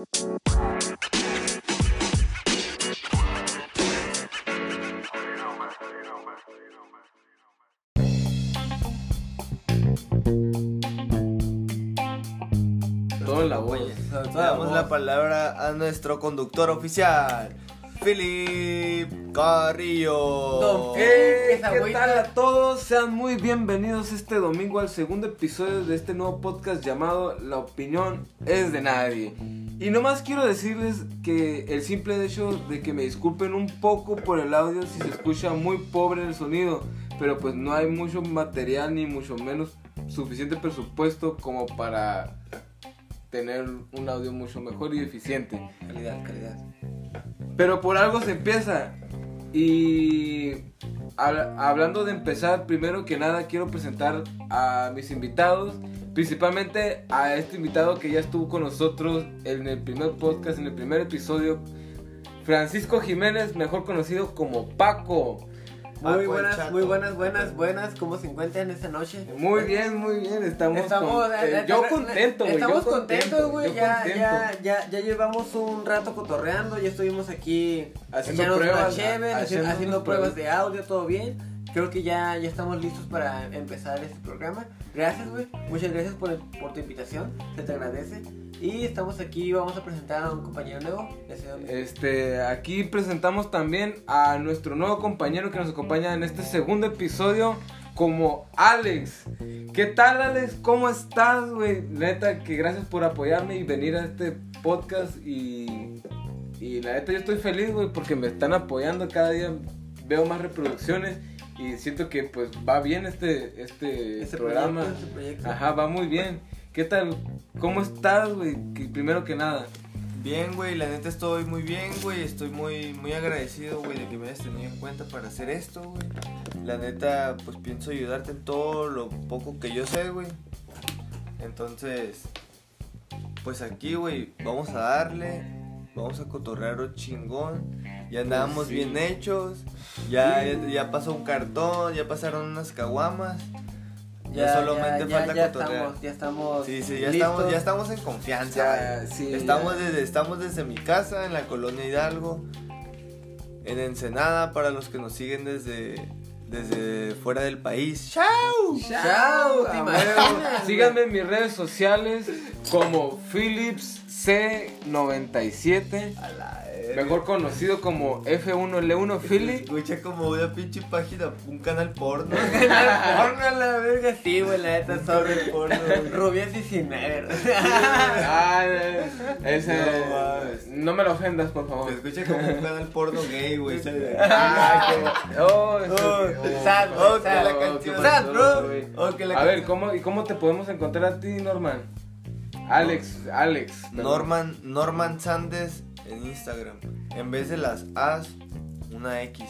Todo en la. Le damos la palabra a nuestro conductor oficial, Philip Carrillo. Don ¿Qué, Esa ¿Qué tal a todos? Sean muy bienvenidos este domingo al segundo episodio de este nuevo podcast llamado La opinión es de nadie. Y nomás quiero decirles que el simple hecho de que me disculpen un poco por el audio si se escucha muy pobre el sonido, pero pues no hay mucho material ni mucho menos suficiente presupuesto como para tener un audio mucho mejor y eficiente. Calidad, calidad. Pero por algo se empieza. Y habla- hablando de empezar, primero que nada quiero presentar a mis invitados. Principalmente a este invitado que ya estuvo con nosotros en el primer podcast, en el primer episodio. Francisco Jiménez, mejor conocido como Paco. Muy buenas, muy buenas, buenas, buenas. ¿Cómo se encuentran esta noche? Muy bien, muy bien. Estamos, Estamos, con- eh, eh, eh, yo contento, güey. Estamos contento, contentos, güey. Ya, contento. ya, ya, ya llevamos un rato cotorreando. Ya estuvimos aquí Haciendo pruebas, ha- haci- haciendo haciendo, unas pruebas pruebas. de audio, todo bien. Creo que ya, ya estamos listos para empezar este programa. Gracias, güey. Muchas gracias por, tu invitación. Se te agradece. Y estamos aquí, vamos a presentar a un compañero nuevo. Este, aquí presentamos también a nuestro nuevo compañero que nos acompaña en este segundo episodio como Alex. ¿Qué tal Alex? ¿Cómo estás, güey? Neta, que gracias por apoyarme y venir a este podcast y, y la neta yo estoy feliz, güey, porque me están apoyando cada día, veo más reproducciones y siento que pues va bien este, este, Este programa. proyecto, este proyecto. Ajá, va muy bien. ¿Qué tal? ¿Cómo estás, güey? Primero que nada. Bien, güey, la neta estoy muy bien, güey. Estoy muy, muy agradecido, güey, de que me hayas tenido en cuenta para hacer esto, güey. La neta, pues pienso ayudarte en todo lo poco que yo sé, güey. Entonces, pues aquí, güey, vamos a darle. Vamos a cotorrear un chingón. Ya andábamos sí. bien hechos. Ya, Sí. ya, ya pasó un cartón, ya pasaron unas caguamas. Ya, solamente falta ya cotorrear. estamos, ya estamos. Sí, sí, ya listos. estamos, ya estamos en confianza. Ya, güey. sí, estamos, ya. desde, estamos desde mi casa, en la colonia Hidalgo, en Ensenada, para los que nos siguen desde, desde fuera del país. ¡Chao! Chao, te imaginas. Síganme en mis redes sociales como Philips C97, A la mejor conocido como F1L1 Se Philip. escucha como una pinche página, un canal porno. Porno a la verga, sí, güey, la neta, sobre porno, güey. Rubias 19. Ah, ese. No mames. No me lo ofendas, por Se favor. escucha como un canal porno gay, güey. Ah, oh, Oh, oh. sad, oh, sad. la Oh, canción. Sad, bro. Oh, que la A ver. ¿cómo, ¿y cómo te podemos encontrar a ti, Norman? Alex, Alex. perdón. Norman, Norman Sandes en Instagram. En vez de las A's, una X.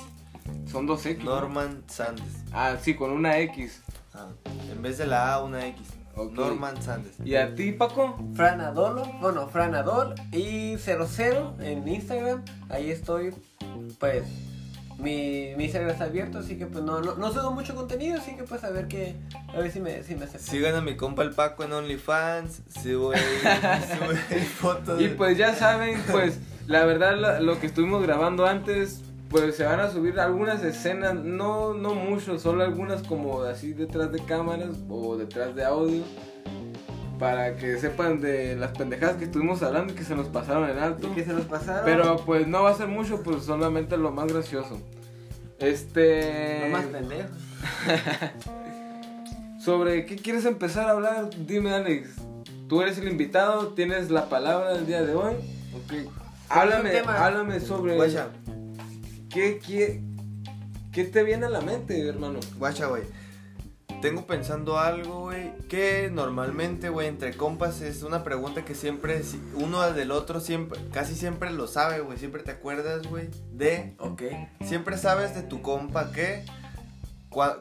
Son dos X. ¿no? Norman Sandes. Ah, sí, con una X. Ah, en vez de la A, una X. Norman Sandes. ¿Y a ti, Paco? Franadolo, bueno, Franadol y 00 en Instagram. Ahí estoy, pues. Mi, mi Instagram está abierto, así que pues no, no, no subo mucho contenido, así que pues a ver que, a ver si me, si me aceptan. Sigan a mi compa el Paco en OnlyFans. Subo ahí fotos. Y pues ya saben, pues la verdad lo, lo que estuvimos grabando antes, pues se van a subir algunas escenas, no, no mucho, solo algunas como así detrás de cámaras o detrás de audio. Para que sepan de las pendejadas que estuvimos hablando y que se nos pasaron en alto. Y que se nos pasaron. Pero pues no va a ser mucho, pues solamente lo más gracioso. Este... No más pendejo. ¿Sobre qué quieres empezar a hablar? Dime, Alex. Tú eres el invitado, tienes la palabra el día de hoy. Ok. Háblame, háblame sobre Guacha, qué, qué, qué te viene a la mente, hermano. guacha, güey. Tengo pensando algo, güey, que normalmente, güey, entre compas es una pregunta que siempre, si- uno del otro siempre, casi siempre lo sabe, güey, siempre te acuerdas, güey, de, Ok. siempre sabes de tu compa que,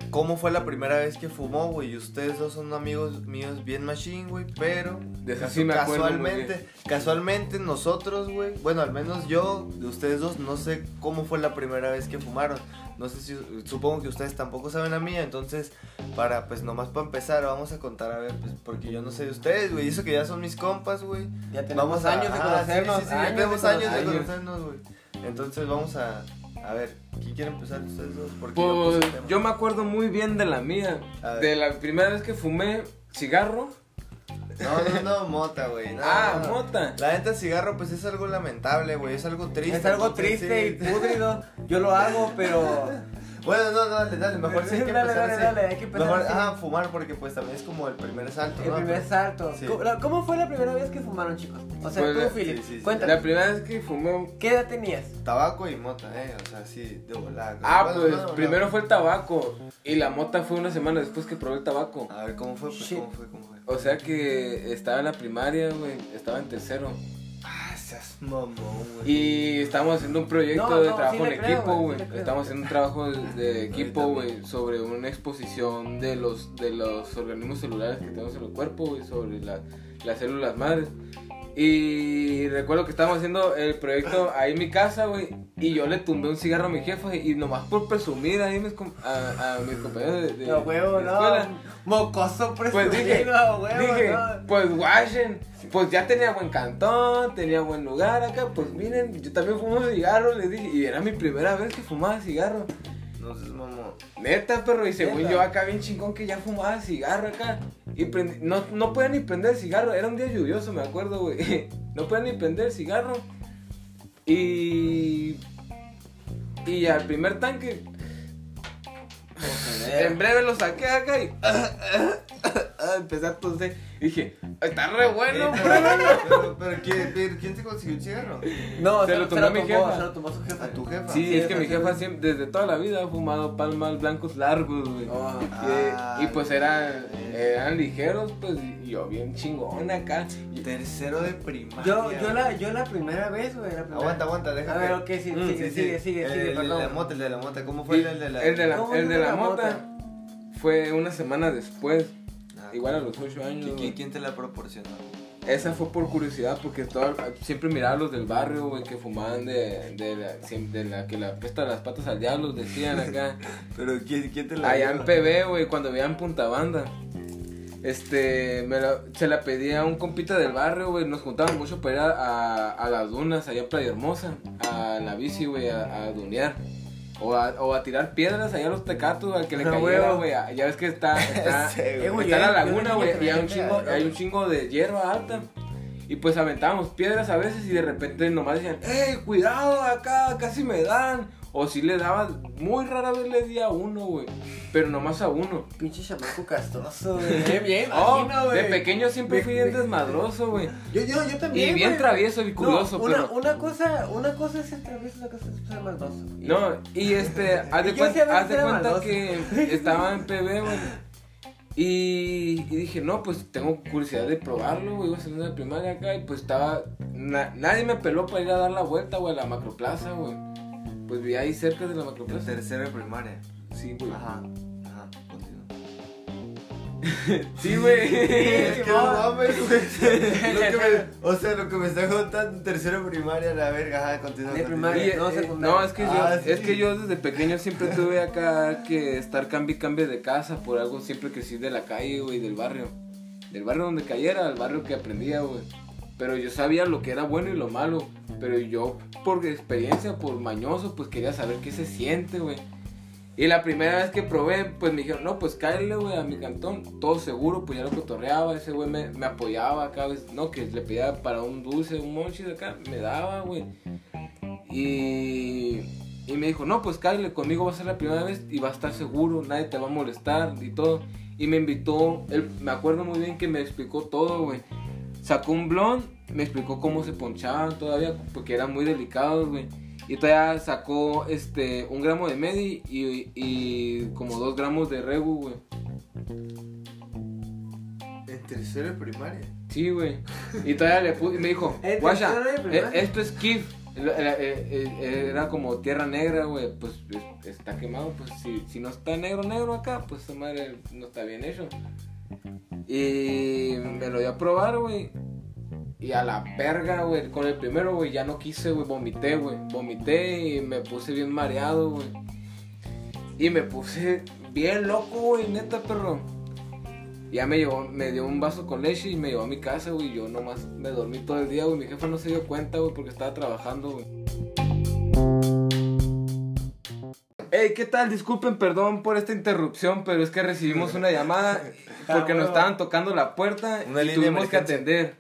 cómo fue la primera vez que fumó, güey. Y ustedes dos son amigos míos bien machine, güey. Pero De eso sí me acuerdo muy casualmente, casualmente nosotros, güey. Bueno, al menos yo, de ustedes dos, no sé cómo fue la primera vez que fumaron. No sé si, supongo que ustedes tampoco saben la mía. Entonces, para, pues nomás para empezar, vamos a contar, a ver, pues porque yo no sé de ustedes, güey. Eso que ya son mis compas, güey. Ya tenemos Vamos a- años de conocernos. Sí, sí, sí, ya años tenemos de años de conocernos, güey. Entonces vamos a, a ver, ¿quién quiere empezar ustedes dos? Porque Pues yo me acuerdo muy bien de la mía. De la primera vez que fumé cigarro. No, no, no, mota, güey. no, ah, no. mota. La neta cigarro, pues es algo lamentable, güey. Es algo triste. Es algo triste y púdrido. Yo lo hago, pero. Bueno, no, no, dale, dale. Mejor sí hay que Dale, empezar dale, dale, hay que empezar Mejor, así. ajá, fumar porque pues también es como el primer salto, El ¿no? primer salto. Sí. ¿Cómo, fue la primera vez que fumaron, chicos? O sea, Pues, tú, la- Philip, sí, sí, sí. cuéntame. La primera vez que fumé. ¿Qué edad tenías? Tabaco y mota, eh. O sea, sí, de volar. Ah, Bueno, pues no, no. primero fue el tabaco. Y la mota fue una semana después que probé el tabaco. A ver, ¿cómo fue? Pues. ¿cómo fue? ¿Cómo fue? O sea que estaba en la primaria, güey. Estaba en tercero. Seas mamón, güey. Y estábamos haciendo un proyecto No, de no, trabajo sí en creo, equipo, güey, sí. Estamos haciendo un trabajo de, equipo, güey, sobre una exposición de los de los organismos celulares que tenemos en el cuerpo, güey, sobre la- las células madres. Y recuerdo que estábamos haciendo el proyecto ahí en mi casa, güey, y yo le tumbé un cigarro a mi jefa y nomás por presumir ahí mis a, a mis compañeros de, de, No, huevo, de no. escuela. Mocoso Pues presumido, dije, huevo, dije, no. pues guachen, pues ya tenía buen cantón, tenía buen lugar acá, pues miren, yo también fumo cigarro, les dije, y era mi primera vez que fumaba cigarro. No seas mamón. Neta, perro, y según Neta. yo acá bien chingón que ya fumaba cigarro acá. Y prendí- no, no podía ni prender el cigarro, era un día lluvioso, me acuerdo, güey. No podía ni prender el cigarro. Y... Y al primer tanque, en breve lo saqué acá y... Empecé a toser. Y dije, está re bueno, pero, pero, ¿quién, pero ¿quién te consiguió un cigarro? No, Se lo tomó a mi jefa. Se lo tomó su jefa. A tu jefa. Sí, Sí, es que mi jefa siempre, desde toda la vida ha fumado palmas blancos largos, güey. Oh. Ah, y pues eran, eran ligeros, pues y yo bien chingón acá. Tercero de primaria. Yo, yo, la, yo la primera vez, güey. la primera- Aguanta, aguanta, déjame. A ver, ok, sí, Mm, sigue, Sí, sigue, sí. sigue, el, sigue, el perdón. de la mota, el de la mota. ¿Cómo fue el de la el de la, ¿Cómo el de la mota? fue una semana después, Ah, igual a los 8 años. ¿Quién, güey. quién, te la proporcionó? Esa fue por curiosidad, porque toda- siempre miraba a los del barrio, güey, que fumaban de, de, la, de la que la pesta las patas al diablo, decían acá. Pero ¿quién, quién te la Allá en PB, güey, cuando veían Punta Banda. Este, me la- se la pedía a un compita del barrio, güey. Nos juntaban mucho para ir a, a- a las dunas, allá en Playa Hermosa, a la bici, güey, a, a dunear. O a, o a tirar piedras allá a los tecatos, al que le Ah, cayera, güey. Ya ves que está, está, Sí, está la laguna, güey, y hay un, chingo, hay un chingo de hierba alta. Y pues aventábamos piedras a veces y de repente nomás decían, ¡Ey, cuidado acá! Casi me dan. O si le daban, muy rara vez le di a uno, güey. Pero nomás a uno. Pinche chamaco castroso, güey. Bien, bien, Oh, imagino, de pequeño siempre fui bien de- desmadroso, güey. Yo, yo, yo también. Y bien güey. travieso y curioso, no, una, pero- una cosa, una cosa es ser travieso, una cosa es ser maldoso. Y- No, y este, haz de, veces haz de cuenta maldoso. que estaba en PB, güey. Y, y dije, no, pues tengo curiosidad de probarlo, güey. Iba a salir de primaria acá y pues estaba. na- nadie me peló para ir a dar la vuelta, güey, a la macroplaza, güey. Pues vi ahí cerca de la En macroplaza. tercero de primaria. Sí, güey. Ajá. Ajá, continúa. Sí, güey. Es que no mames, güey. Lo que me- O sea, lo que me está contando en tercero de primaria, la verga. Ajá, continúa. De primaria. No, eh, secundaria. no, es que, yo, Ah, sí. es que yo desde pequeño siempre tuve acá que estar cambio y cambio de casa por algo siempre crecí de la calle, güey, del barrio. Del barrio donde cayera, al barrio que aprendía, güey. Pero yo sabía lo que era bueno y lo malo. Pero yo, por experiencia, por mañoso, pues quería saber qué se siente, güey. Y la primera vez que probé, pues me dijeron, no, pues cállale, güey, a mi cantón. Todo seguro, pues ya lo cotorreaba. Ese güey me, me apoyaba cada vez, no, que le pedía para un dulce, un monchi de acá, me daba, güey. Y, y me dijo, no, pues cállale, conmigo va a ser la primera vez y va a estar seguro, nadie te va a molestar y todo. Y me invitó, él, me acuerdo muy bien que me explicó todo, güey. Sacó un blond, me explicó cómo se ponchaban todavía, porque eran muy delicados, güey. Y todavía sacó este un gramo de Medi y, y como dos gramos de Regu, güey. En tercero de primaria. Sí, güey. Y todavía le puse, me dijo, ¿En guacha, eh, esto es Kif. Era, era- era- como tierra negra, güey. Pues es- está quemado. Pues si, si no está negro, negro acá, pues esa madre no está bien hecho. Y me lo dio a probar, güey. Y a la verga, güey. Con el primero, güey, ya no quise, güey. Vomité, güey. Vomité y me puse bien mareado, güey. Y me puse bien loco, güey, neta, perro. Ya me llevó, me dio un vaso con leche y me llevó a mi casa, güey. Yo nomás me dormí todo el día, güey. Mi jefa no se dio cuenta, güey, porque estaba trabajando, güey. Hey, ¿qué tal? Disculpen, perdón por esta interrupción, pero es que recibimos una llamada porque nos estaban tocando la puerta Una y tuvimos que atender.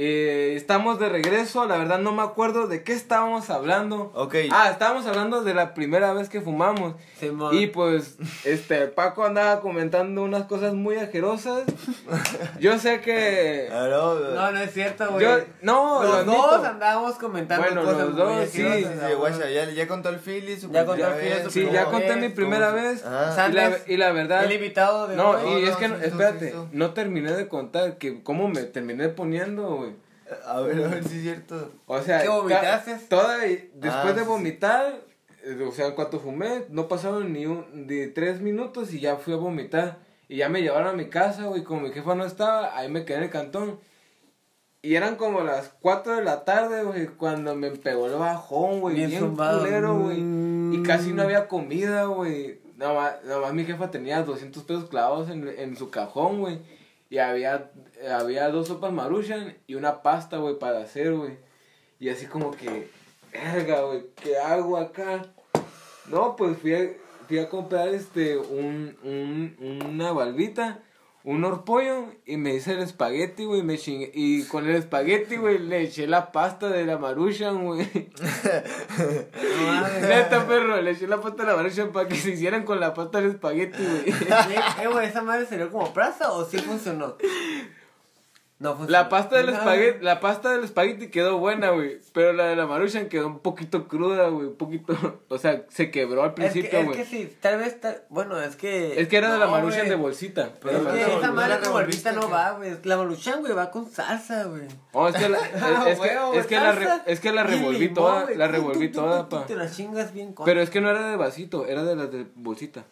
Eh, estamos de regreso, la verdad no me acuerdo de qué estábamos hablando. Ok. Ah, estábamos hablando de la primera vez que fumamos. Simón. Y pues, este, Paco andaba comentando unas cosas muy ajerosas. Yo sé que... No, No, es cierto, güey. Yo, no, lo Los admito. dos andábamos comentando Bueno, cosas los muy dos, sí, asquerosas, Sí, güey. guacha, ya, ya contó el Philly, su Ya contó primera el Philly, vez, su Sí, ya conté vez, mi primera ¿cómo? vez. Ah. Y la, y la verdad... El invitado de No, hoy. y No, es que, no, sí, espérate, sí, sí. no terminé de contar que cómo me terminé poniendo, güey. A ver, a ver si es cierto. O sea, ¿Qué vomitaste? Toda, después Ah, de vomitar, eh, o sea, en cuanto fumé, no pasaron ni un, de tres minutos y ya fui a vomitar. Y ya me llevaron a mi casa, güey, como mi jefa no estaba, ahí me quedé en el cantón. Y eran como las 4 de la tarde, güey, cuando me pegó el bajón, güey, Bien bien, zumbado. culero, güey. Mm. Y casi no había comida, güey. Nada más, nada más mi jefa tenía 200 pesos clavados en, en su cajón, güey. Y había, había dos sopas maruchan y una pasta, güey, para hacer, güey. Y así como que, verga, güey, ¿qué hago acá? No, pues fui a, fui a comprar este, un, un, una valvita, un horpollo y me hice el espagueti, güey, me chingué. Y con el espagueti, güey, le eché la pasta de la maruchan, güey. No mames. Neta, perro, le eché la pasta de la maruchan para que se hicieran con la pasta del espagueti, güey. Eh, güey, ¿esa madre salió como plaza o sí funcionó? No. La pasta del espagueti, la pasta del espagueti quedó buena, güey. Pero la de la maruchan quedó un poquito cruda, güey. Un poquito, o sea, se quebró al Es que, principio, es güey. que sí, tal vez, tal, bueno, es que... Es que era de la maruchan güey. de bolsita. Pero es que la esa revolviste, madre la con bolsita no va, güey. La maruchan, güey, va con salsa, güey. Oh, es que la, es, que, Huevo, es que la, re- salsa es que la y revolví limón, toda, güey. la revolví tú, tú, toda, tú, pa. Te la chingas bien con... Pero es que no era de vasito, era de las de bolsita.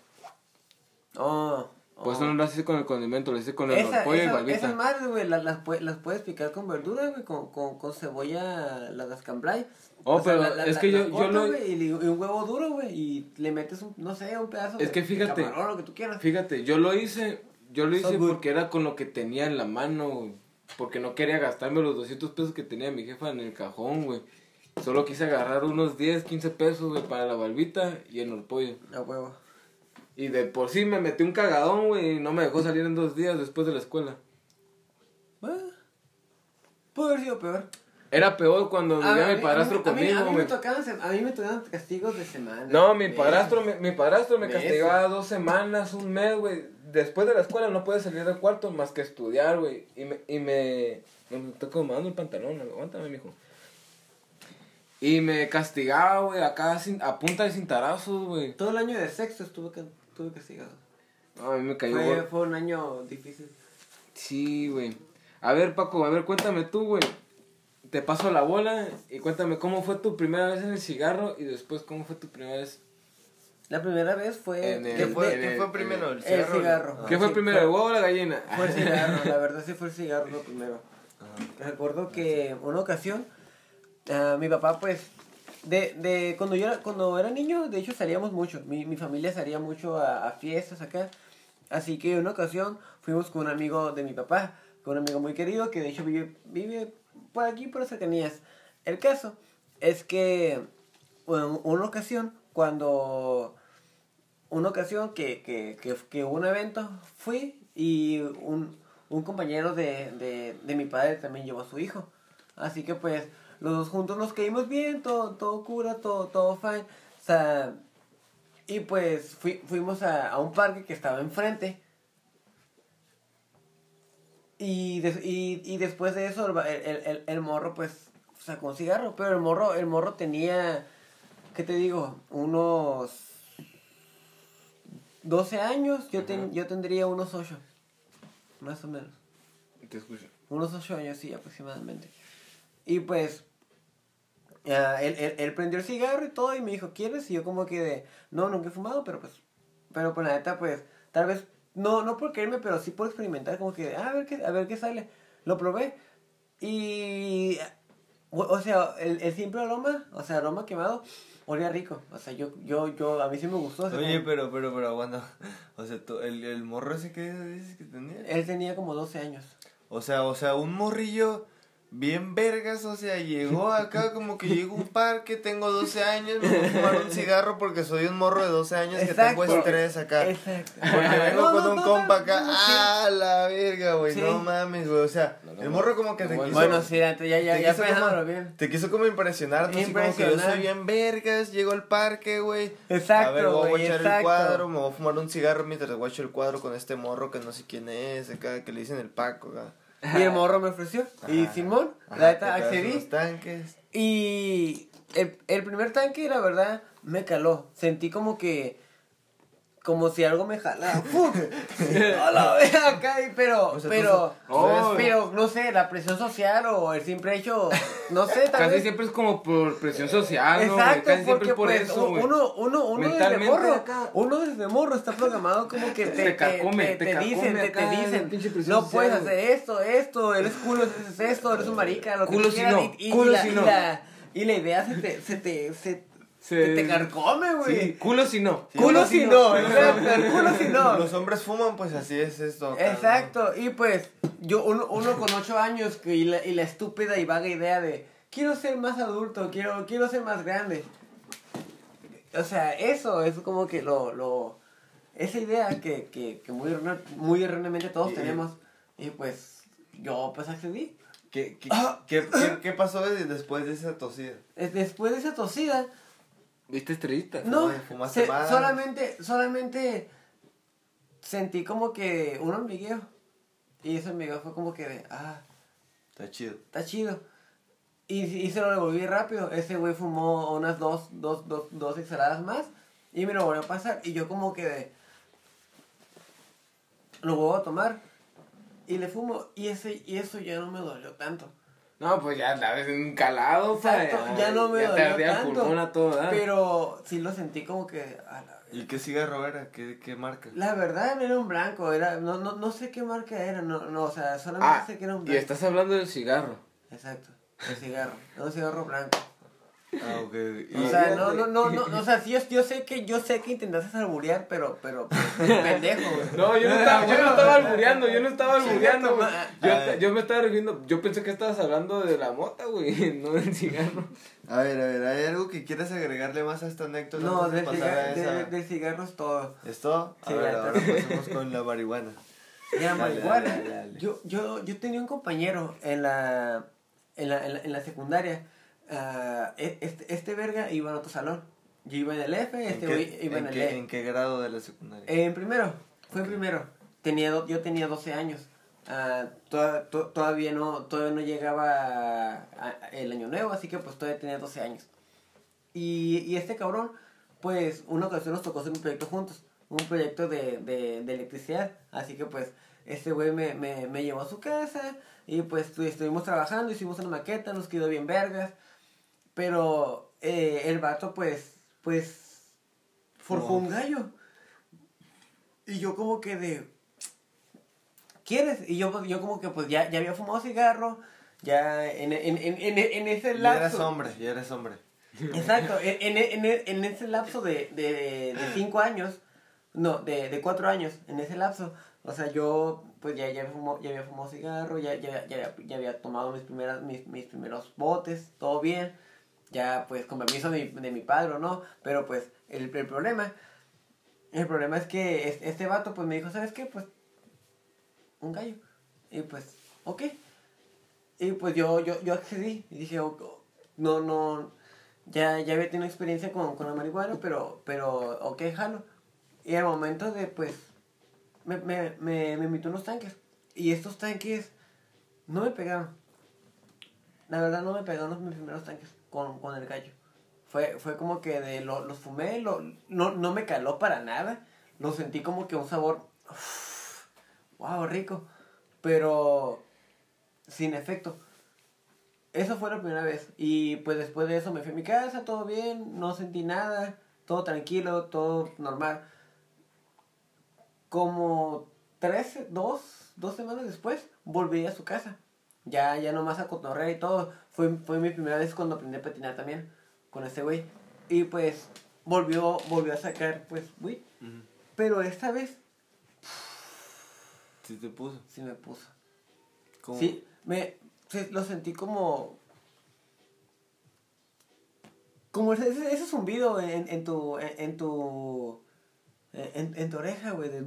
Oh, Por eso oh. no lo hice con el condimento, lo hice con el Esa, pollo y esa, valvita. esas madres, güey, las, las, las puedes picar con verdura, güey, con, con, con cebolla, las cambray. Oh, pero es que yo- yo lo- y, y un huevo duro, güey, y le metes, un, no sé, un pedazo Es de que fíjate, de camarón, lo que tú quieras. Fíjate, yo lo hice, yo lo So hice good. porque era con lo que tenía en la mano, güey. Porque no quería gastarme los 200 pesos que tenía mi jefa en el cajón, güey. Solo quise agarrar unos 10, 15 pesos, güey, para la balbita y el pollo. A huevo. Y de por sí me metí un cagadón, güey, y no me dejó salir en dos días después de la escuela. Bueno, pudo haber sido peor. Era peor cuando A- vivía mi padrastro a mí- a mí- conmigo, A mí, me güey. tocaban, se- a mí me tocaban castigos de semana. No, mi Meses. padrastro, me, mi padrastro me Meses. castigaba dos semanas, un mes, güey. Después de la escuela no puedes salir del cuarto más que estudiar, güey. Y me, y me, me estoy acomodando el pantalón, aguántame, mijo. Y me castigaba, güey, acá sin- a punta de cintarazos, güey. Todo el año de sexto estuve, ca- estuve castigado. No, a mí me cayó, Fue, fue un año difícil. Sí, güey. A ver, Paco, a ver, cuéntame tú, güey. Te paso la bola y cuéntame cómo fue tu primera vez en el cigarro y después cómo fue tu primera vez. La primera vez fue... En el- ¿Qué fue, ¿qué el- fue primero? el cigarro. Ah. ¿Qué fue sí, primero, fue- el huevo o la gallina? Fue el cigarro, la verdad sí fue el cigarro lo primero. Recuerdo que una ocasión, ah, mi papá pues, de, de cuando yo era, cuando era niño, de hecho salíamos mucho, mi, mi familia salía mucho a, a fiestas acá, así que una ocasión fuimos con un amigo de mi papá, con un amigo muy querido que de hecho vive, vive por aquí, por cercanías. El caso es que bueno, una ocasión, cuando una ocasión que, que, que, que hubo un evento, fui y un, un compañero de, de, de mi padre también llevó a su hijo. Así que pues los dos juntos nos caímos bien, todo, todo cura, todo, todo fine. O sea, y pues fui, fuimos a, a un parque que estaba enfrente. Y, des- y, y después de eso el, el, el- el- morro pues sacó un cigarro, pero el morro, el morro tenía, ¿qué te digo? Unos 12 años, yo, ten- yo tendría unos 8, más o menos. Te escucho. Unos 8 años, sí, aproximadamente. Y pues, ah, él, él, él prendió el cigarro y todo y me dijo, ¿quieres? Y yo como que de, no, nunca he fumado, pero pues, pero pues la neta, pues, tal vez, no, no por quererme, pero sí por experimentar, como que, ah, a ver qué, a ver qué sale. Lo probé y, o, o sea, el, el simple aroma, o sea, aroma quemado, olía rico. O sea, yo, yo, yo, a mí sí me gustó. Oye, como- pero, pero, pero, aguanta. O sea, tú- el, el morro ese que dices que tenía. Él tenía como 12 años. O sea, o sea, un morrillo bien vergas, o sea, llegó acá como que llegó a un parque, tengo 12 años, me voy a fumar un cigarro porque soy un morro de 12 años que tengo estrés acá. Exacto. Porque vengo No, con no, un no, compa no, acá, no, sí. ah, la verga, güey, Sí. no mames, güey, o sea, No, no, el morro como que no, te bueno. quiso... Bueno, sí, antes ya, ya, ya pensándolo como- bien. Te quiso como impresionar, ¿no? así como que yo soy bien vergas, llego al parque, güey. Exacto, A ver, voy a echar el cuadro, me voy a fumar un cigarro mientras guacho el cuadro con este morro que no sé quién es, acá, que le dicen el Paco, acá. Y el morro me ofreció. Y. Simón, Ajá, la neta, accedí. unos tanques. Y el, el primer tanque, la verdad, me caló. Sentí como que. Como si algo me. ¡Pum! A la vez acá, pero. O sea, tú pero. Oh. pero, no sé, la presión social o el simple hecho. No sé, tal Casi vez. siempre es como por presión social. Exacto, Casi siempre porque es por pues, eso, güey. uno, uno, uno desde morro, acá. uno desde morro está programado como que te, Te te, carcome, te- te carcome dicen, te, dicen, no puedes hacer esto, esto, eres culo haces esto, eres un marica, lo que Culo tú si quieras, no, y, y- culo la, si y no. la- y la idea se te, se te, se, Se- se te carcome, güey. Sí, culo si no. Sí, culo no, si no, no. exacto, el culo si no. Los hombres fuman, pues así es esto. Exacto, y pues yo, uno, uno con ocho años que, y, la, y la estúpida y vaga idea de quiero ser más adulto, quiero, quiero ser más grande. O sea, eso es como que lo, lo esa idea que, que, que muy, muy erróneamente todos Y- tenemos. Y pues yo pues accedí. ¿Qué, qué, Ah. qué, qué- qué pasó de- después de esa tosida? Después de esa tosida, ¿Viste estrellita? no, fumaste se- solamente, solamente sentí como que un hormigueo. Y ese hormigueo fue como que de, ah, Está chido. está chido. Y, y se lo devolví rápido. Ese güey fumó unas dos, dos, dos, dos exhaladas más. Y me lo volvió a pasar. Y yo como que de... Lo vuelvo a tomar. Y le fumo. Y, ese, y eso ya no me dolió tanto. No, pues ya la ves en calado, pa, Exacto, ya no me ya te dolió el tanto. a todo dar. Pero sí lo sentí como que... a la, ¿Y qué cigarro era? ¿Qué, qué marca? la verdad era un blanco. Era, no, no, no sé qué marca era. No, no, o sea, solamente Ah, sé que era un y blanco. estás hablando del cigarro. Exacto. El cigarro. Era un cigarro blanco. Ah, ok. Y- O sea, no, no, no, no, o sea, sí, yo, yo sé que, yo sé que intentaste alburear, pero, pero, pero, pendejo, güey. No, yo no estaba, yo no estaba albureando, yo no estaba albureando, güey. Yo, yo me estaba refiriendo, yo pensé que estabas hablando de la mota, güey, no del cigarro. A ver, a ver, ¿hay algo que quieras agregarle más a esta anécdota? No, de de- del cigarro es todo. ¿Es todo? A Sí, ver, ahora pasemos con la marihuana. Marihuana, dale, dale. Yo, yo, yo tenía un compañero en la, en la, en la, en la secundaria. Ah, e- este, este verga iba en otro salón. Yo iba en el F, ¿En este qué, güey iba en, en el qué- E. en qué grado de la secundaria? En primero, fue en primero. Tenía do- yo tenía 12 años. To- todavía no todavía no llegaba a- a- el año nuevo, así que pues todavía tenía 12 años. Y, y este cabrón, pues una ocasión nos tocó hacer un proyecto juntos, un proyecto de, de, de electricidad. Así que pues este güey me, me, me llevó a su casa y pues estu- estuvimos trabajando, hicimos una maqueta, nos quedó bien vergas. Pero eh, el vato pues, pues forjó Wow. un gallo. Y yo como que de... ¿Quieres? Y yo, yo como que pues ya, ya había fumado cigarro, ya en, en, en, en, en ese Ya eres lapso... hombre, ya eres hombre. Exacto, en, en, en, en ese lapso de, de, de cinco años, no, de, de cuatro años, en ese lapso, o sea, yo pues ya, ya, había, fumado, ya había fumado cigarro, ya, ya, ya, había- ya había tomado mis, primeras, mis, mis primeros botes, todo bien, ya pues con permiso de, de mi padre o no, pero pues el, el problema, el problema es que es- este vato pues me dijo, ¿sabes qué? Pues un gallo, y pues, ok, y pues yo, yo, yo accedí y dije, "Ok, no, no, ya, ya había tenido experiencia con, con la marihuana, pero, pero, ok, jalo. Y al momento de, pues, me, me, me, me invitó unos tanques. Y estos tanques no me pegaron. La verdad no me pegaron los mis primeros tanques con, con el gallo. Fue, fue como que de lo, los fumé, lo, no, no me caló para nada. Lo sentí como que un sabor, wow, rico. Pero sin efecto. Eso fue la primera vez. Y pues después de eso me fui a mi casa, todo bien, no sentí nada, todo tranquilo, todo normal. Como tres, dos, dos semanas después, volví a su casa. Ya, ya nomás a cotorrear y todo. Fue, fue mi primera vez cuando aprendí a patinar también con ese güey. Y pues volvió, volvió a sacar, pues, güey. Pero esta vez Sí te puso. sí me puso. ¿Cómo? Sí, me lo sentí como. Como ese, ese, ese zumbido en, en tu. En, en tu. En, en tu oreja, güey. De...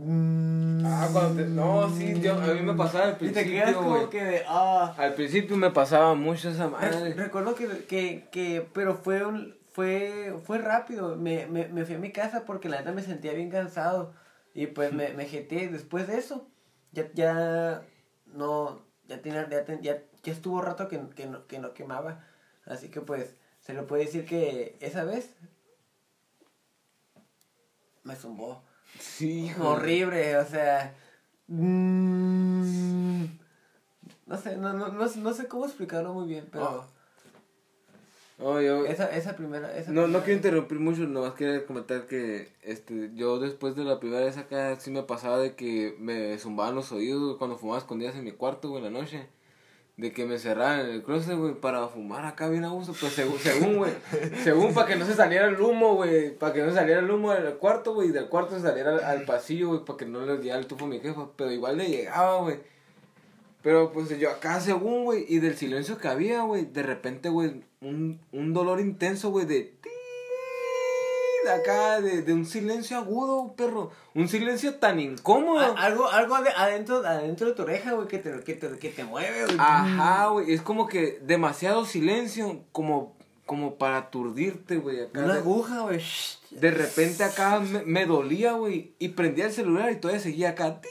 Ah, cuando te... No, sí, a mí me pasaba al Y te quedas principio, como que de. Ah. Al principio me pasaba mucho esa Re- madre. Recuerdo que, que, que, pero fue un, fue, fue rápido, me, me, me fui a mi casa porque la neta me sentía bien cansado y pues me, me jeteé después de eso, ya, ya, no, ya tenía, ya, ten- ya, ya estuvo rato que, que, no, que no quemaba, así que pues, se lo puede decir que esa vez me zumbó, Sí, horrible, o sea, mm, no sé, no, no, no, no sé cómo explicarlo muy bien, pero... No, yo... Esa, esa primera. Esa No, no quiero interrumpir mucho, nomás quería comentar que este, yo después de la primera vez acá sí me pasaba de que me zumbaban los oídos cuando fumaba escondidas en mi cuarto, güey, en la noche. De que me cerraban en el closet, güey, para fumar acá bien a gusto. Pues según, según, güey, según para que no se saliera el humo, güey, para que no saliera el humo del cuarto, güey, y del cuarto se saliera al, pasillo, güey, para que no le llegara el tufo a mi jefa. Pero igual le llegaba, güey. Pero pues yo acá según, güey, y del silencio que había, güey, de repente, güey, un, un dolor intenso, güey, de... De acá, de, de un silencio agudo, perro. Un silencio tan incómodo. A- algo, algo de, adentro, adentro de tu oreja, güey, que te, que te, que te mueve, güey. Ajá, güey, es como que demasiado silencio, como, como para aturdirte, güey, acá. Una de- aguja, güey. De repente acá me, me dolía, güey, y prendía el celular y todavía seguía acá. ti,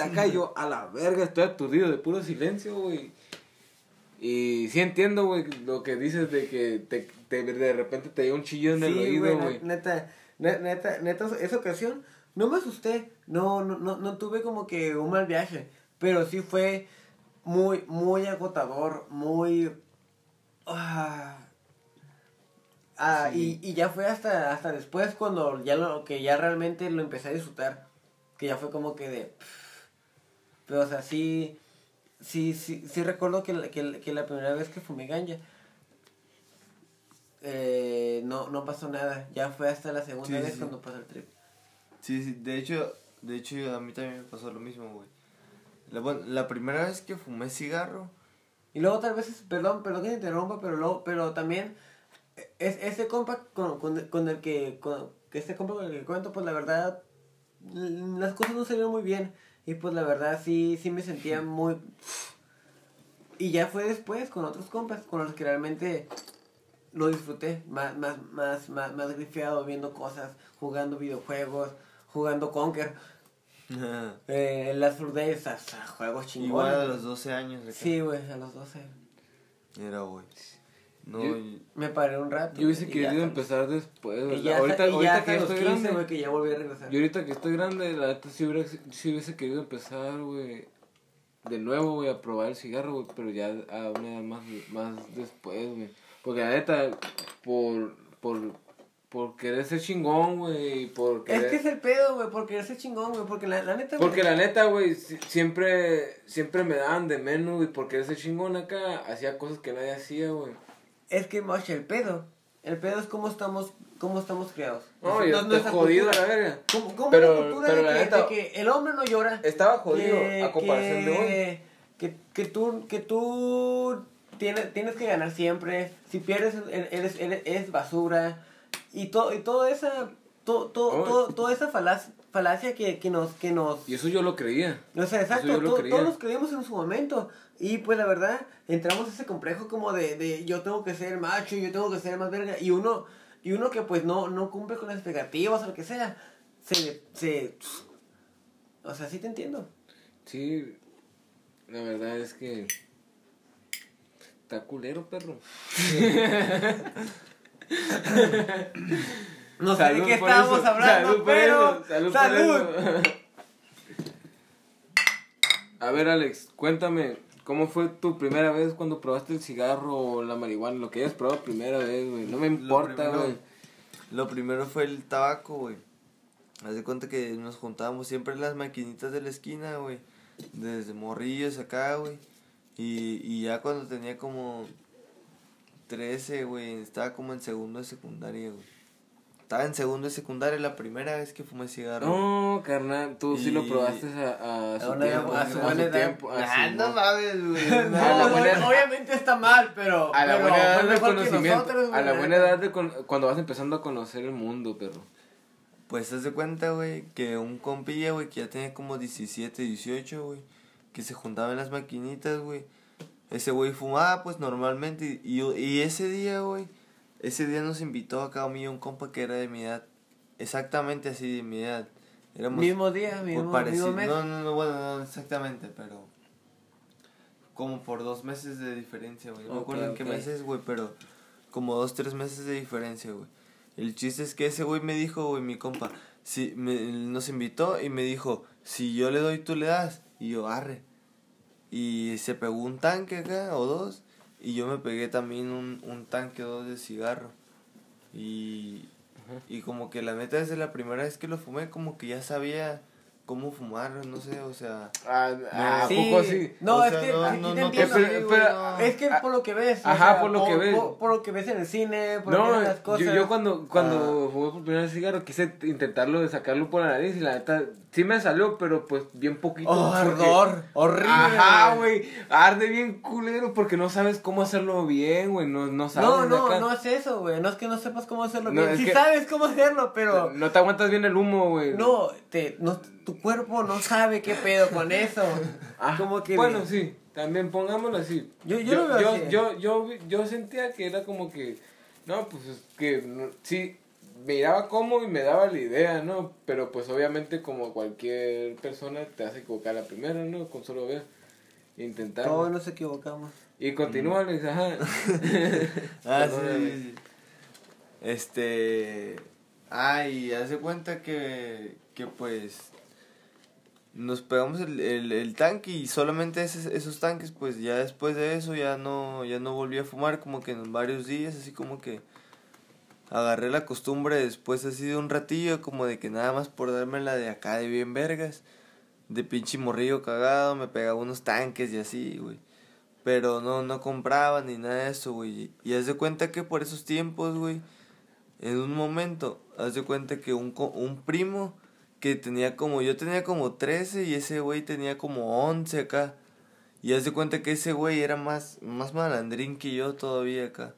Acá y yo, a la verga, estoy aturdido de puro silencio, güey. Y sí entiendo, güey, lo que dices de que te, te- de repente te dio un chillo en el Sí, oído, güey, güey. ne- neta, ne- neta, neta, esa ocasión no me asusté, no, no, no, no tuve como que un mal viaje, pero sí fue muy, muy agotador, muy... ah, ah, Sí. y, y ya fue hasta, hasta después cuando ya lo, que ya realmente lo empecé a disfrutar, que ya fue como que de... Pero, o sea, sí, sí, sí, sí recuerdo que, la- que, que la primera vez que fumé ganja, eh, no, no pasó nada. Ya fue hasta la segunda Sí, vez sí. cuando pasó el trip. Sí, sí, de hecho, de hecho a mí también me pasó lo mismo, güey. La, bueno, la primera vez que fumé cigarro, Y luego tal vez, perdón, perdón que te interrumpa, pero luego, pero también, es, ese compa con, con, con el que, con, este compa con el que cuento, pues la verdad, las cosas no salieron muy bien. Y pues la verdad sí, sí me sentía muy... Y ya fue después con otros compas, con los que realmente lo disfruté, más, más, más, más, más grifeado, viendo cosas, jugando videojuegos, jugando Conker. Eh, las sea, juegos chingones. igual a los 12 años. acá. Sí, güey, a los 12. Era, güey. No, Yo- y- Me paré un rato. Yo hubiese y ya querido empezar después, Y ya, ahorita, y ya ahorita que estoy 15, grande. güey, que ya volví a regresar. Yo ahorita que estoy grande, la neta sí, hubiera, sí hubiese querido empezar, güey. De nuevo, güey, a probar el cigarro, güey, pero ya a una edad más, más después, güey. Porque la neta, por, por, por querer ser chingón, güey, y por Es querer... que es el pedo, güey, porque ese chingón, güey, porque la, la neta, güey, Porque la neta, güey, si- siempre, siempre me daban de menos, güey, porque ese chingón acá hacía cosas que nadie hacía, güey. Es que, moche, el pedo, el pedo es cómo estamos, cómo estamos criados. No, Es- yo estoy jodido a cultura. la verga. ¿Cómo, cómo Pero- la cultura pero de, la que, neta- de que el hombre no llora? Estaba jodido que- a comparación de hoy. que, que, que tú, que tú tienes, tienes que ganar siempre, si pierdes eres, eres, eres basura, y, todo y toda esa, to, to- Oh. to- toda esa falacia, falacia que, que nos, que nos, Y eso yo lo creía. O sea, exacto, lo to- creía. todos los creíamos en su momento. Y pues la verdad, entramos a ese complejo como de, de yo tengo que ser macho, yo tengo que ser más verga. Y uno, y uno que pues no, no cumple con las expectativas o lo que sea, se, se... O sea, sí te entiendo. Sí, la verdad es que está culero, perro. No sé de qué estábamos eso, hablando, salud pero... eso, salud ¡Salud! por eso. A ver, Alex, cuéntame, ¿Cómo fue tu primera vez cuando probaste el cigarro o la marihuana? Lo que hayas probado primera vez, güey. No me importa, güey. Lo primero fue el tabaco, güey. Haz de cuenta que nos juntábamos siempre en las maquinitas de la esquina, güey. Desde morrillos acá, güey. Y, y ya cuando tenía como 13, güey, estaba como en segundo de secundaria, güey. Estaba en segundo de secundaria la primera vez que fumé cigarro. No, carnal, tú sí lo probaste a, a su A una- tiempo. a su buena edad. tiempo, a Ah, su- no mames, güey. No, A la buena- obviamente está mal, pero. A la pero buena edad que conocimiento. nosotros, A la buena edad de con- cuando vas empezando a conocer el mundo, perro. Pues haz de cuenta, güey, que un compilla, güey, que ya tenía como 17, 18, güey, que se juntaba en las maquinitas, güey. Ese güey fumaba, pues, normalmente. Y, y, y ese día, güey, ese día nos invitó acá a mí un compa que era de mi edad. Exactamente así de mi edad. Éramos Mismo día, mismo, mismo mes. No, no, no, bueno, no exactamente, pero. Como por dos meses de diferencia, güey. No me Ok, acuerdo en qué meses, güey, pero como dos, tres meses de diferencia, güey. El chiste es que ese güey me dijo, güey, mi compa, si me, nos invitó y me dijo, si yo le doy, tú le das. Y yo, arre. Y se pegó un tanque acá, o dos, y yo me pegué también un, un tanque o dos de cigarro. Y, y como que la neta, desde la primera vez que lo fumé, como que ya sabía cómo fumar, no sé, o sea... Ah, ¿A Sí. poco sí? No, O es sea, que no, aquí no, te no, entiendo. pero-. Es que por lo que ves. o Ajá, sea, por lo que ves. Por, por lo que ves en el cine, por lo que No, las cosas. yo, yo cuando, cuando fumé por primera vez cigarro quise intentarlo de sacarlo por la nariz y la neta sí me salió, pero pues bien poquito. Oh, porque- ardor, horrible. Ajá, güey, arde bien culero porque no sabes cómo hacerlo bien, güey, no, no sabes. No, no, acá. no es eso, güey. No es que no sepas cómo hacerlo No, bien. Sí que- sabes cómo hacerlo, pero. No te aguantas bien el humo, güey. No, te, no, tu cuerpo no sabe qué pedo con eso. Ah, como que. Bueno, sí, también pongámoslo así. Yo- yo lo veo yo, así. Yo, yo, yo sentía que era como que, no, pues es que no- sí, miraba como y me daba la idea, ¿no? Pero pues obviamente como cualquier persona te hace equivocar la primera, ¿no? Con solo ver, intentar. Todos nos equivocamos. Y continúa, Luis, ajá. Ah, sí, sí, sí. Este. Ah, y hace cuenta que. Que pues. Nos pegamos el, el, el tanque y solamente esos, tanques, pues ya después de eso ya no, ya no volví a fumar como que en varios días, así como que agarré la costumbre después así de un ratillo, como de que nada más por darme la de acá de bien vergas, de pinche morrillo cagado, me pegaba unos tanques y así, güey. Pero no, no compraba ni nada de eso, güey. Y haz de cuenta que por esos tiempos, güey, en un momento, haz de cuenta que un, un primo que tenía como, yo tenía como 13 y ese güey tenía como 11 acá. Y haz de cuenta que ese güey era más, más malandrín que yo todavía acá.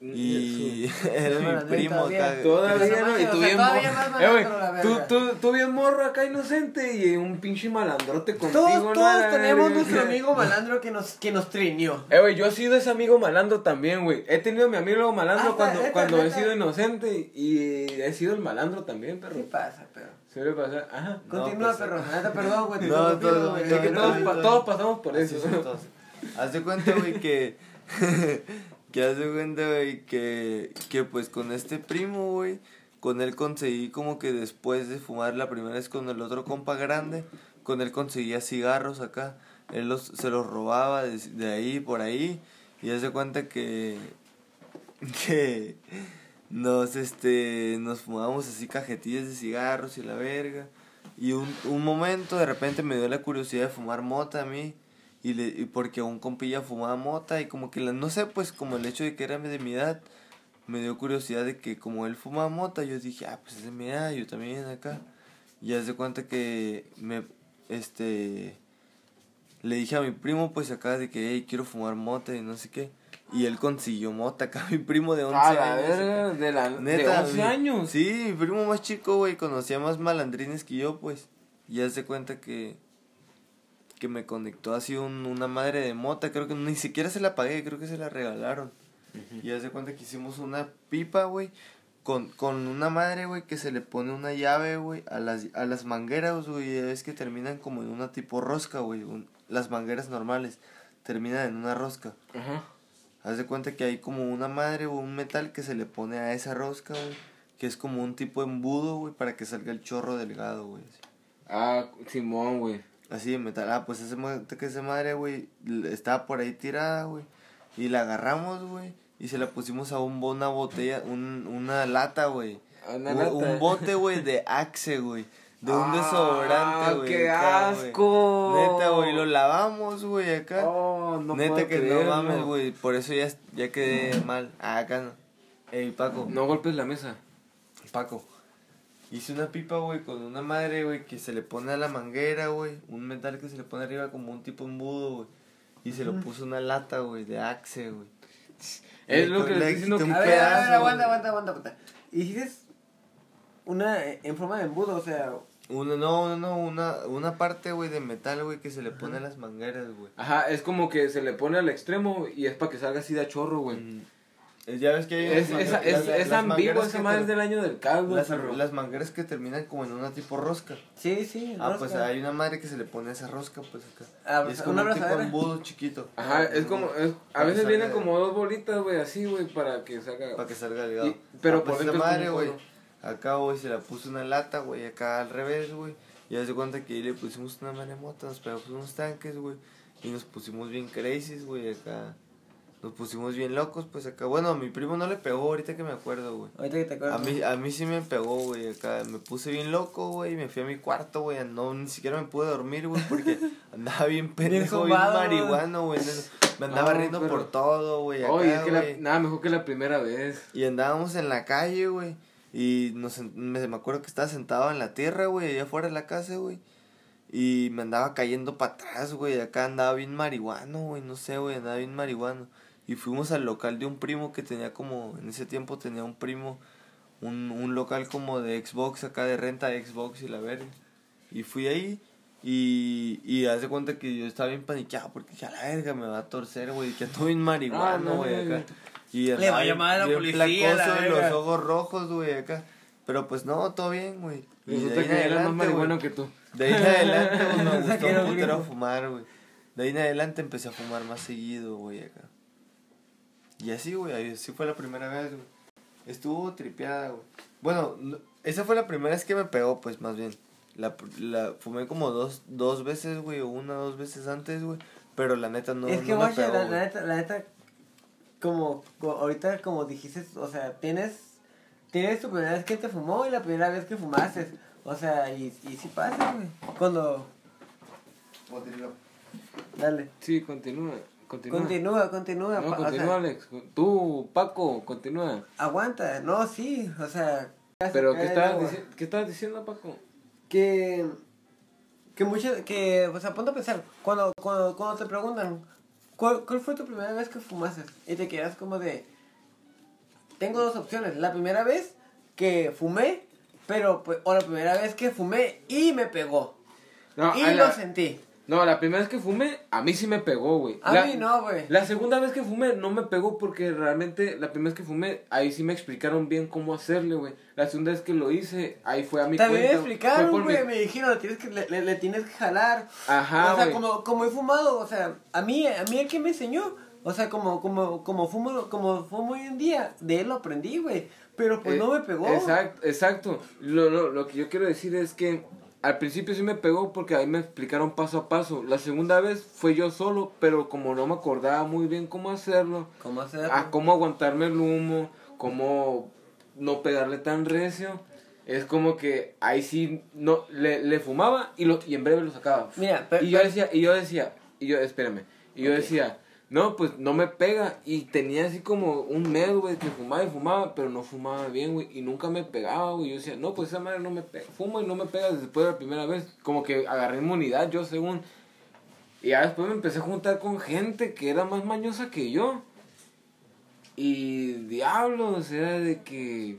Y era mi primo todavía. acá. Todavía, ¿no? Y tú bien todavía morro. más Eh, güey, malandro, la tú, verga. tú, tú bien morro acá inocente y un pinche malandrote contigo, Todos, todos tenemos nuestro amigo malandro que nos, que nos trineó. Eh, güey, yo he sido ese amigo malandro también, güey. He tenido mi amigo malandro Ah, cuando, cuando he sido inocente y he sido el malandro también, perro. ¿Qué pasa, pero? Suele pasar, ajá. Continúa, pues, perro. Perdón, güey. No, güey. Es que no, todos, no, pa- no. todos pasamos por eso. Haz de cuenta, güey, que. que haz de cuenta, güey, que. Que pues con este primo, güey. Con él conseguí como que después de fumar la primera vez con el otro compa grande. Con él conseguía cigarros acá. Él los, se los robaba de, de ahí, por ahí. Y haz de cuenta que. Que. Nos, este. Nos fumábamos así cajetillas de cigarros y la verga. Y un, un momento de repente me dio la curiosidad de fumar mota a mí. Y, le, y porque un compilla fumaba mota y como que la, no sé, pues como el hecho de que era de mi edad, me dio curiosidad de que como él fumaba mota, yo dije, ah, pues es de mi edad, yo también acá. Y haz de cuenta que me, este, le dije a mi primo pues acá de que, hey, quiero fumar mota y no sé qué. Y él consiguió mota acá, mi primo de 11 Ah, la años. verga, de, la, Neta, de 11 mi- años. Sí, mi primo más chico, güey, conocía más malandrines que yo, pues. Y haz de cuenta que que me conectó así un, una madre de mota, creo que ni siquiera se la pagué, creo que se la regalaron. Y haz de cuenta que hicimos una pipa, güey, con, con una madre, güey, que se le pone una llave, güey, a las, a las mangueras, güey, ya ves que terminan como en una tipo rosca, güey, las mangueras normales terminan en una rosca. Ajá. Haz de cuenta que hay como una madre o un metal que se le pone a esa rosca, güey. Que es como un tipo embudo, güey, para que salga el chorro delgado, güey. así. Ah, Simón, güey. Así de metal. Ah, pues ese, que esa madre, güey, estaba por ahí tirada, güey. Y la agarramos, güey. Y se la pusimos a un, una botella, un, una lata, güey. Una Un- lata. Un bote, güey, de Axe, güey. De un Ah, desodorante, güey. ¡Qué acá, asco! Neta, güey, lo lavamos, güey, acá. Oh, no Neta puedo que creerlo. no mames, güey. Por eso ya, ya quedé mal. Ah, acá no. Ey, Paco. No golpes la mesa. Paco. Hice una pipa, güey, con una madre, güey, que se le pone a la manguera, güey. Un metal que se le pone arriba como un tipo embudo, güey. Y se lo puso una lata, güey, de Axe, güey. Es lo que le estoy diciendo que... A ver, a ver, pedazo, aguanta, aguanta, aguanta, aguanta. Hiciste una eh, en forma de embudo, o sea, Una, no, no, una, una parte, güey, de metal, güey, que se le pone a las mangueras, güey. Ajá, es como que se le pone al extremo y es para que salga así de a chorro, güey. Mm. Ya ves que hay Es, unas es, las- es las esa madre del año del caldo, las, mangueras que terminan como en una tipo rosca. sí, sí. Ah, rosca. pues hay una madre que se le pone esa rosca, pues acá. Ah, Y pues, es como una un tipo embudo chiquito. Ajá, es como... es- a veces vienen como dos bolitas, güey, así, güey, para que salga... Para que salga delgado. Y- pero Ah, por pues dentro esa es madre, como güey. Acá, güey, se la puso una lata, güey, acá al revés, güey. Y haz de cuenta que ahí le pusimos una maremota, nos pegamos unos tanques, güey. Y nos pusimos bien crazy, güey, acá. Nos pusimos bien locos, pues acá. Bueno, a mi primo no le pegó ahorita que me acuerdo, güey. Ahorita que te acuerdas. A mí, a mí sí me pegó, güey, acá. Me puse bien loco, güey. Me fui a mi cuarto, güey. No, ni siquiera me pude dormir, güey, porque andaba bien pendejo, bien, zumbado, marihuano, güey. Me andaba No, riendo pero- por todo, güey. Oye, es que la, nada mejor que la primera vez. Y andábamos en la calle, güey. Y nos, me, me acuerdo que estaba sentado en la tierra, güey, allá afuera de la casa, güey. Y me andaba cayendo para atrás, güey. Acá andaba bien marihuano, güey. No sé, güey, andaba bien marihuano. Y fuimos al local de un primo que tenía como, en ese tiempo tenía un primo, un, un local como de Xbox, acá de renta de Xbox y la verga. Y fui ahí y, y haz de cuenta que yo estaba bien paniqueado porque dije, a la verga, me va a torcer, güey. Que ando bien Ah, marihuano, no, güey, güey. acá. Y Le va a llamar a la policía, la y los ojos rojos, güey, acá. Pero pues no, todo bien, güey. Resulta ahí en que era más adelante, marihuano güey. que tú. De ahí en adelante, güey, me gustó un putero fumar, güey. De ahí en adelante empecé a fumar más seguido, güey, acá. Y así, güey, ahí- así fue la primera vez, güey. Estuvo tripeada, güey. Bueno, no- esa fue la primera vez que me pegó, pues, más bien. La, la fumé como dos, dos veces, güey, o una o dos veces antes, güey. Pero la neta no, es que, no me pegó, la, güey. la neta, la neta, como, co- ahorita como dijiste, o sea, tienes, tienes tu primera vez que te fumó y la primera vez que fumaste. O sea, y, y sí pasa, güey. Cuando, dale. Sí, continúa. Continúa. Continúa, continúa. No, o continúa, sea, Alex. Tú, Paco, continúa. aguanta, no, sí, o sea. Pero, ¿qué estabas, dici- ¿qué estabas diciendo, Paco? que que muchas que o sea ponte a pensar cuando cuando, cuando te preguntan ¿cuál, ¿cuál fue tu primera vez que fumaste? y te quedas como de tengo dos opciones. La primera vez que fumé pero pues, o la primera vez que fumé y me pegó. No, y lo la, sentí no, la primera vez que fumé, a mí sí me pegó, güey. a La- mí no güey La segunda vez que fumé no me pegó porque realmente la primera vez que fumé, ahí sí me explicaron bien cómo hacerle, güey. La segunda vez que lo hice, ahí fue a mi también me cuenta. explicaron fue por güey mi- me dijeron le tienes que le, le- le tienes que jalar Ajá, o sea como como he fumado o sea a mí a mí el que me enseñó o sea como como como fumo como fumo hoy en día de él lo aprendí güey pero pues Eh, no me pegó Exacto, exacto. Lo, lo, lo que yo quiero decir es que al principio sí me pegó porque ahí me explicaron paso a paso. La segunda vez fue yo solo, pero como no me acordaba muy bien cómo hacerlo, cómo hacerlo a cómo aguantarme el humo, cómo no pegarle tan recio. Es como que ahí sí no le, le fumaba y lo y en breve lo sacaba. Mira, pero- y yo decía, y yo decía, y yo espérame, y yo decía, no, pues no me pega y tenía así como un mes, güey, que fumaba y fumaba, pero no fumaba bien, güey, y nunca me pegaba, güey. Yo decía, no, pues esa madre no me pega, fumo y no me pega después de la primera vez, como que agarré inmunidad yo según y ya después me empecé a juntar con gente que era más mañosa que yo. Y diablos, era de que.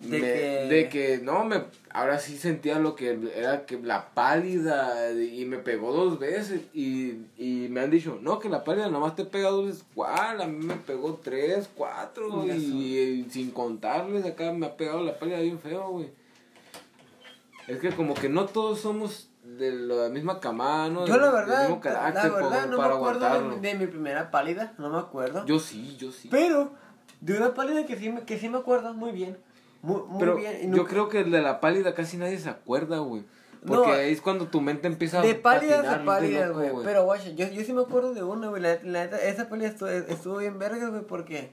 De me- que- de que no, me. Ahora sí sentía lo que era que la pálida. Y me pegó dos veces. Y, y me han dicho, no, que la pálida nomás te pega dos veces. ¿Cuál? A mí me pegó tres, cuatro. Y, y sin contarles, acá me ha pegado la pálida bien feo, güey. Es que como que no todos somos de la misma camada, ¿no? Yo la verdad, mismo carácter la verdad no me acuerdo de, de mi primera pálida, no me acuerdo. Yo sí, yo sí. Pero de una pálida que sí me, que sí me acuerdo muy bien. Muy, muy Pero bien. y yo creo que el de la pálida casi nadie se acuerda, güey. Porque No. es cuando tu mente empieza De a pálidas patinar a bien pálidas, güey. Pero, guacha, yo, yo sí me acuerdo de una, güey. La, la neta, esa pálida estuvo, estuvo bien vergas, güey, porque.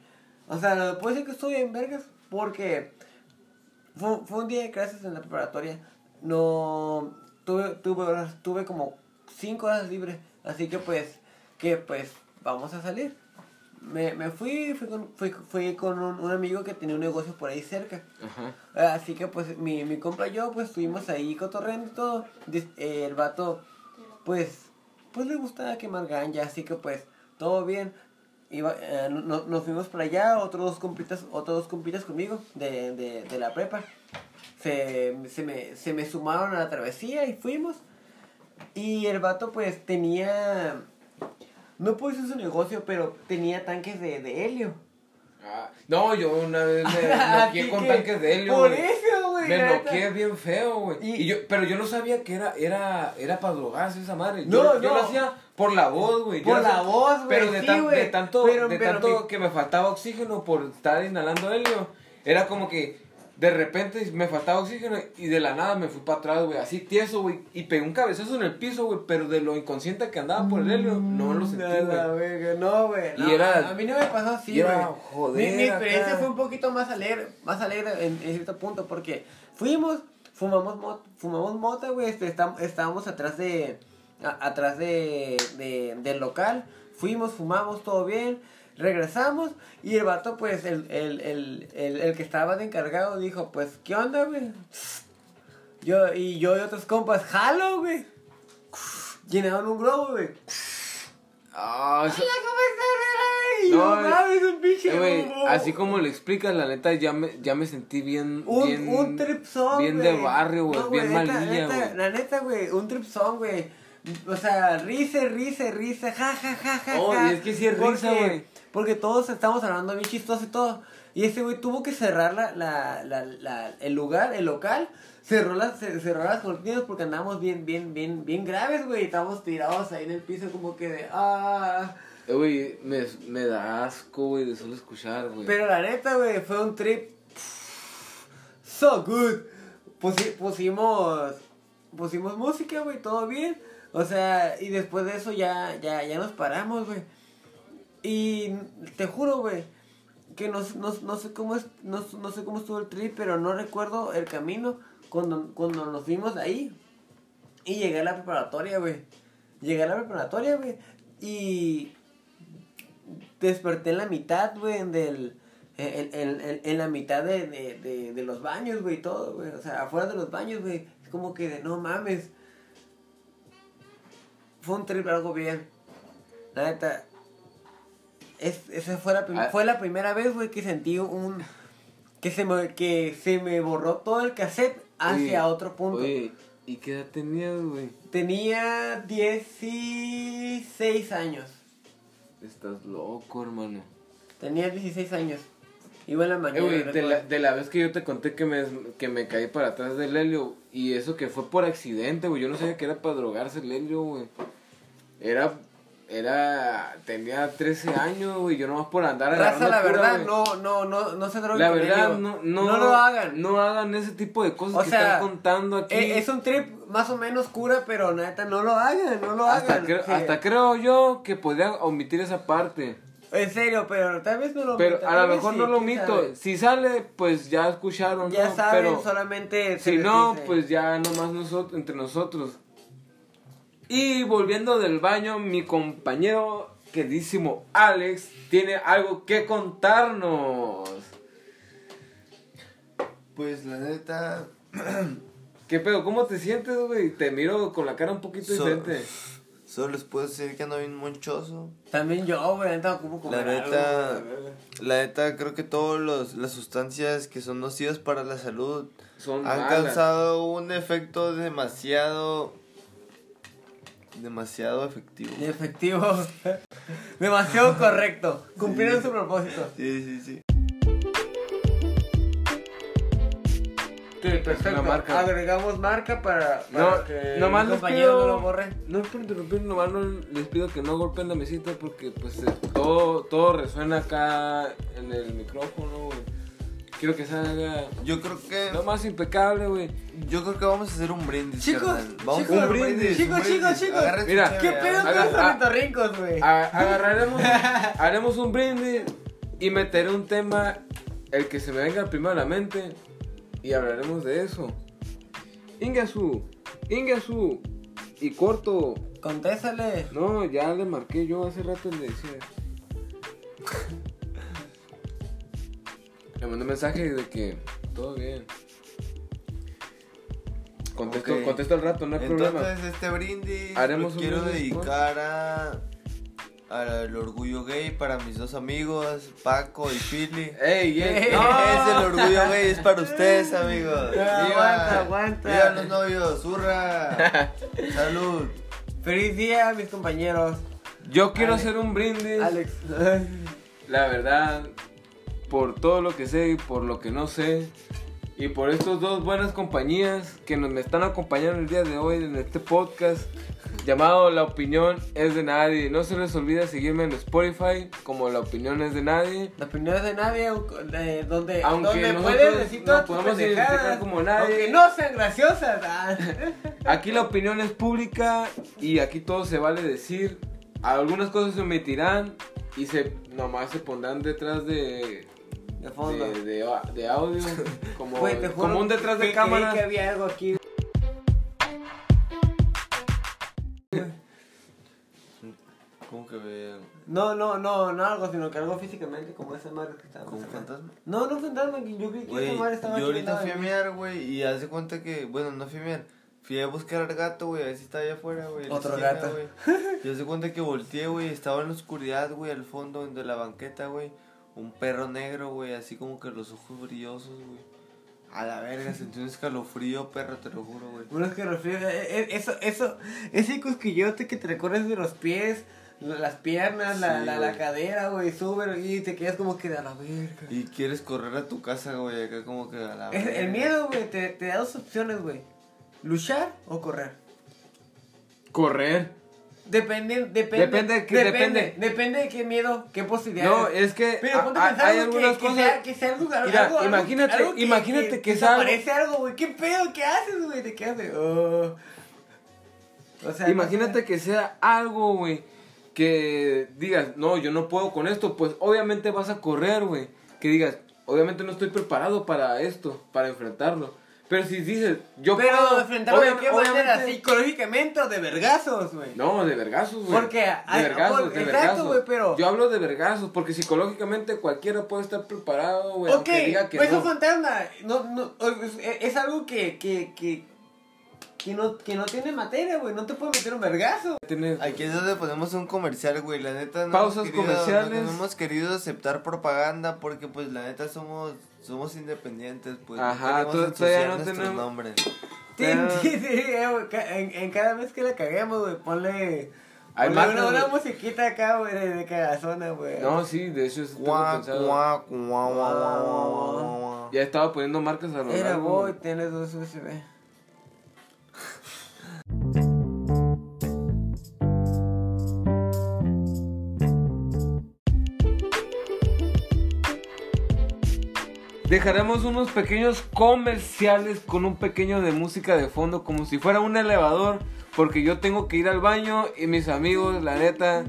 O sea, no puedo decir que estuvo bien vergas, porque. Fue, fue un día de clases en la preparatoria. No. Tuve, tuve, horas- tuve como 5 horas libres. Así que, pues. Que, pues, vamos a salir. Me, me fui, fui con, fui, fui con un, un amigo que tenía un negocio por ahí cerca. Ajá. Así que pues mi, mi compa y yo pues estuvimos ahí cotorreando y todo. Eh, el vato pues pues le gustaba quemar ganja, así que pues todo bien. Iba, eh, no- nos fuimos para allá, otros dos compitas, otros dos compitas conmigo de, de, de la prepa. Se, se, me, se me sumaron a la travesía y fuimos. Y el vato pues tenía, no puedo decir su negocio, pero tenía tanques de, de helio. Ah, no, yo una vez me Así noqueé con que, tanques de helio. Por eso, güey. Me noqueé bien feo, güey. Y- Y, yo, pero yo no sabía que era, era, era para drogarse esa madre. No, yo, yo no. lo hacía por la voz, güey. Yo Por la voz, güey, Pero de, sí, tan- güey. de tanto, Pero- de pero tanto que me faltaba oxígeno por estar inhalando helio, era como que de repente me faltaba oxígeno y de la nada me fui para atrás, güey. Así tieso, güey. Y pegué un cabezazo en el piso, güey. Pero de lo inconsciente que andaba por el helio, no lo sentí, No, la güey. no, güey. No, era- a mí no me pasó así, güey. Mi, mi experiencia acá. fue un poquito más alegre, más alegre en, en cierto punto, porque fuimos, fumamos mot, fumamos mota, güey, este, estam- estábamos atrás de, a- atrás de, de, del local, fuimos, fumamos, todo bien, regresamos, y el vato, pues, el, el, el, el, el que estaba de encargado dijo, pues, ¿qué onda, güey? Yo, y yo y otros compas, jalo, güey. Llenaron un globo, güey. Eso- Hola, ¿cómo estás, güey? No, No, mames, un pinche Eh, güey, así como lo explicas, la neta, ya me, ya me sentí bien, Un, bien, un trip song, bien de barrio, güey, No, bien malilla, güey. La neta, güey, un trip song, güey. O sea, risa, risa, risa, ja, ja, ja, ja. Oh, ja. y es que sí es risa, güey. Porque todos estamos hablando bien chistoso y todo. Y ese güey tuvo que cerrar la, la, la, la, el lugar, el local. Cerró las, ce- cerró las cortinas porque andábamos bien, bien, bien, bien graves, güey. Estábamos tirados ahí en el piso como que de, ah... Eh, güey, me, me da asco, güey, de solo escuchar, güey. Pero la neta, güey, fue un trip so good. Pusi- pusimos pusimos música, güey, todo bien. O sea, y después de eso ya ya ya nos paramos, güey. Y te juro, güey, que no, no, no sé cómo es no, no sé cómo estuvo el trip, pero no recuerdo el camino cuando cuando nos fuimos de ahí. Y llegué a la preparatoria, güey. Llegué a la preparatoria, güey. Y desperté en la mitad, güey. En, en, en, en la mitad de, de, de, de los baños, güey, todo, güey. O sea, afuera de los baños, güey. Es como que de, no mames. Fue un trip algo bien. La neta. Es, esa fue la, Ah. fue la primera vez, güey, que sentí un... Que se, me, que se me borró todo el cassette hacia Oye, otro punto. Oye, ¿y qué edad tenías, güey? Tenía 16 años. Estás loco, hermano. Tenía 16 años. Iba en la Eh, mañana. güey, de recuerdo. la, de la vez que yo te conté que me, que me caí para atrás del helio, y eso que fue por accidente, güey, yo no sabía que era para drogarse el helio, güey. Era, era, tenía 13 años, güey, yo nomás por andar Raza, la verdad, güey. no, no, no, no se droguen La verdad, no, no, No lo hagan. No hagan ese tipo de cosas O que sea, están contando aquí. Eh, es un trip más o menos cura, pero neta, no lo hagan, no lo hasta, hagan. creo, Sí. hasta creo yo que podría omitir esa parte. En serio, pero tal vez no lo Pero a lo mejor sí, no lo omito. sabe. Si sale, pues ya escucharon. Ya ¿no? saben, Pero solamente. si no, dice. pues ya nomás nosotros, entre nosotros. Y volviendo del baño, mi compañero queridísimo Alex tiene algo que contarnos. Pues la neta. ¿Qué pedo? ¿Cómo te sientes, güey? Te miro con la cara un poquito So- diferente. Solo les puedo decir que ando bien monchoso. También yo, güey, neta, como La comer algo, neta, la neta creo que todas las sustancias que son nocivas para la salud Son han malas. causado un efecto demasiado, demasiado efectivo. Efectivo. Demasiado correcto. Cumplieron su propósito. Sí, sí, sí. Sí, perfecto. La marca. Agregamos marca para, para No, que nomás el les pido- no lo borre. No es por interrumpir, nomás no- les pido que no golpeen la mesita porque pues eh, todo, todo resuena acá en el micrófono, güey. Quiero que salga Yo creo que. lo más impecable, güey. Yo creo que vamos a hacer un brindis, Chicos, carnal. Vamos chicos, a hacer un brindis, chicos, un brindis. chicos, chicos. Tu Mira, ¿Qué pedo con los ornitorrincos, güey? Agarraremos, haremos un brindis y meteré un tema, el que se me venga primero a la mente, y hablaremos de eso. Ingasu, Ingasu, y corto. Contéstale. No, ya le marqué yo hace rato le decía. Le mandé mensaje de que todo bien. Contesto, Ok. contesto al rato, no hay problema. Entonces, este brindis Haremos lo un quiero brindis, dedicar a. Al orgullo gay para mis dos amigos, Paco y Philly. ¡Ey, ey! Es el orgullo gay, es para ustedes, amigos. No, aguanta, aguanta. ¡Viva los novios! ¡Hurra! ¡Salud! Feliz día, mis compañeros. Yo quiero Alex. hacer un brindis. Alex. La verdad, por todo lo que sé y por lo que no sé, y por estas dos buenas compañías que nos me están acompañando el día de hoy en este podcast llamado La opinión es de nadie. No se les olvide seguirme en Spotify como La opinión es de nadie. La opinión es de nadie, de donde, Aunque donde puedes decir todas tus identificar como nadie. Aunque no sean graciosas. ah. Aquí la opinión es pública y aquí todo se vale decir. Algunas cosas se omitirán y se nomás se pondrán detrás de De fondo. de, de- de audio como, Güey, te juro como un detrás de que cámara. creí que había algo aquí. ¿Cómo que vean? No, no, no, no algo, sino que algo físicamente, como esa madre que estaba. ¿Como un fantasma? No, no fantasma, que yo creí que esa madre estaba yo ahorita fui a mear, güey, y haz de cuenta que, bueno, no fui a mear, fui a buscar al gato, güey, a ver si está allá afuera, güey. Otro esquina, gato. güey. Y haz de cuenta que volteé, güey, estaba en la oscuridad, güey, al fondo de la banqueta, güey, un perro negro, güey, así como que los ojos brillosos, güey. A la verga, sentí un escalofrío, perro, te lo juro, güey. Uno es que refrío, eh, eh, eso, eso, ese cosquillote que te recorres de los pies, la- las piernas, la, Sí, la, la cadera, güey, sube y te quedas como que de a la verga. Y quieres correr a tu casa, güey, acá como que a la verga. el miedo, güey, te, te da dos opciones, güey. Luchar o correr. Correr. Depende, depende, Depende, que- depende, depende. depende de qué miedo, qué posibilidades. No, es que Pero ponte a pensar hay que- algunas que, cosas. sea, que sea algo, Mira, algo- imagínate- algo imagínate que te sea algo- aparece algo, güey. ¿Qué pedo? ¿Qué haces, güey? Te quedas de. oh. O sea, Imagínate no que sea algo, güey, que digas, no, yo no puedo con esto, pues obviamente vas a correr, güey. Que digas, obviamente no estoy preparado para esto, para enfrentarlo. Pero si dices, yo. Pero puedo, enfrentarlo de qué manera, psicológicamente o de vergazos, güey. No, de vergazos, güey. Porque de hay- vergazos, por- de exacto, vergazos. güey, pero- Yo hablo de vergazos, porque psicológicamente cualquiera puede estar preparado, güey, ok, aunque diga que pues no. un fantasma. No, no, es, es algo que, que, que, que, no, que no tiene materia, güey. No te puede meter un vergazo. Tienes- Aquí es donde ponemos un comercial, güey. La neta no Pausas hemos querido, comerciales. No, no hemos querido aceptar propaganda porque, pues, la neta somos somos independientes, pues. Ajá, no tú- todavía no tenemos- nombres. Sí, sí, sí, en, en cada vez que la caguemos, güey, ponle, Hay ponle una, una musiquita acá, güey, de, de cagazona, güey. No, sí, de hecho, eso tengo Guau, pensado. guau, guau, guau. Ya estaba poniendo marcas a lo Era largo. voy, tienes dos USB. Dejaremos unos pequeños comerciales con un pequeño de música de fondo, como si fuera un elevador, porque yo tengo que ir al baño y mis amigos, la neta,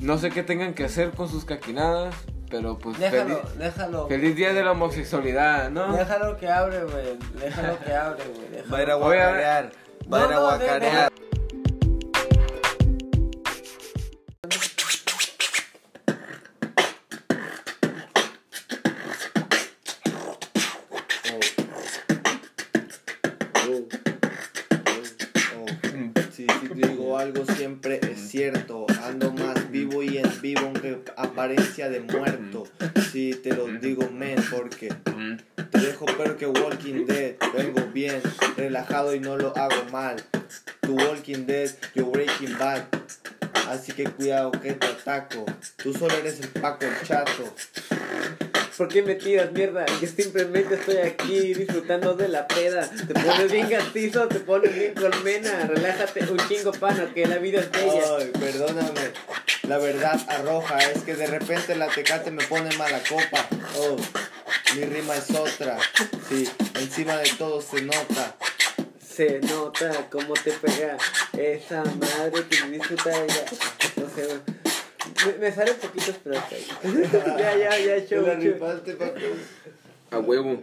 no sé qué tengan que hacer con sus caquinadas, pero pues Déjalo, feliz, déjalo. feliz día de la homosexualidad, ¿no? Déjalo que abre, güey. Déjalo que abre, güey. Va a ir a guacarear. Va a ir a No, no, de- guacarear. De muerto. Si te lo digo men porque te dejo peor que Walking Dead, vengo bien, relajado y no lo hago mal. Tu Walking Dead, yo Breaking Bad. Así que cuidado que te ataco. Tú solo eres el Paco el chato. ¿Por qué me tiras mierda? Que simplemente estoy aquí disfrutando de la peda. Te pones bien gastizo, te pones bien colmena. Relájate un chingo pana, que la vida es bella. Ay, perdóname. La verdad arroja es que de repente la tecate me pone mala copa. Oh, mi rima es otra. Sí, encima de todo se nota. Se nota cómo te pega esa madre que me disfruta ya. No sé. Me, me sale poquitos, pero ahí. ya, ya, ya, Te show, la show. rifaste, papi. A huevo.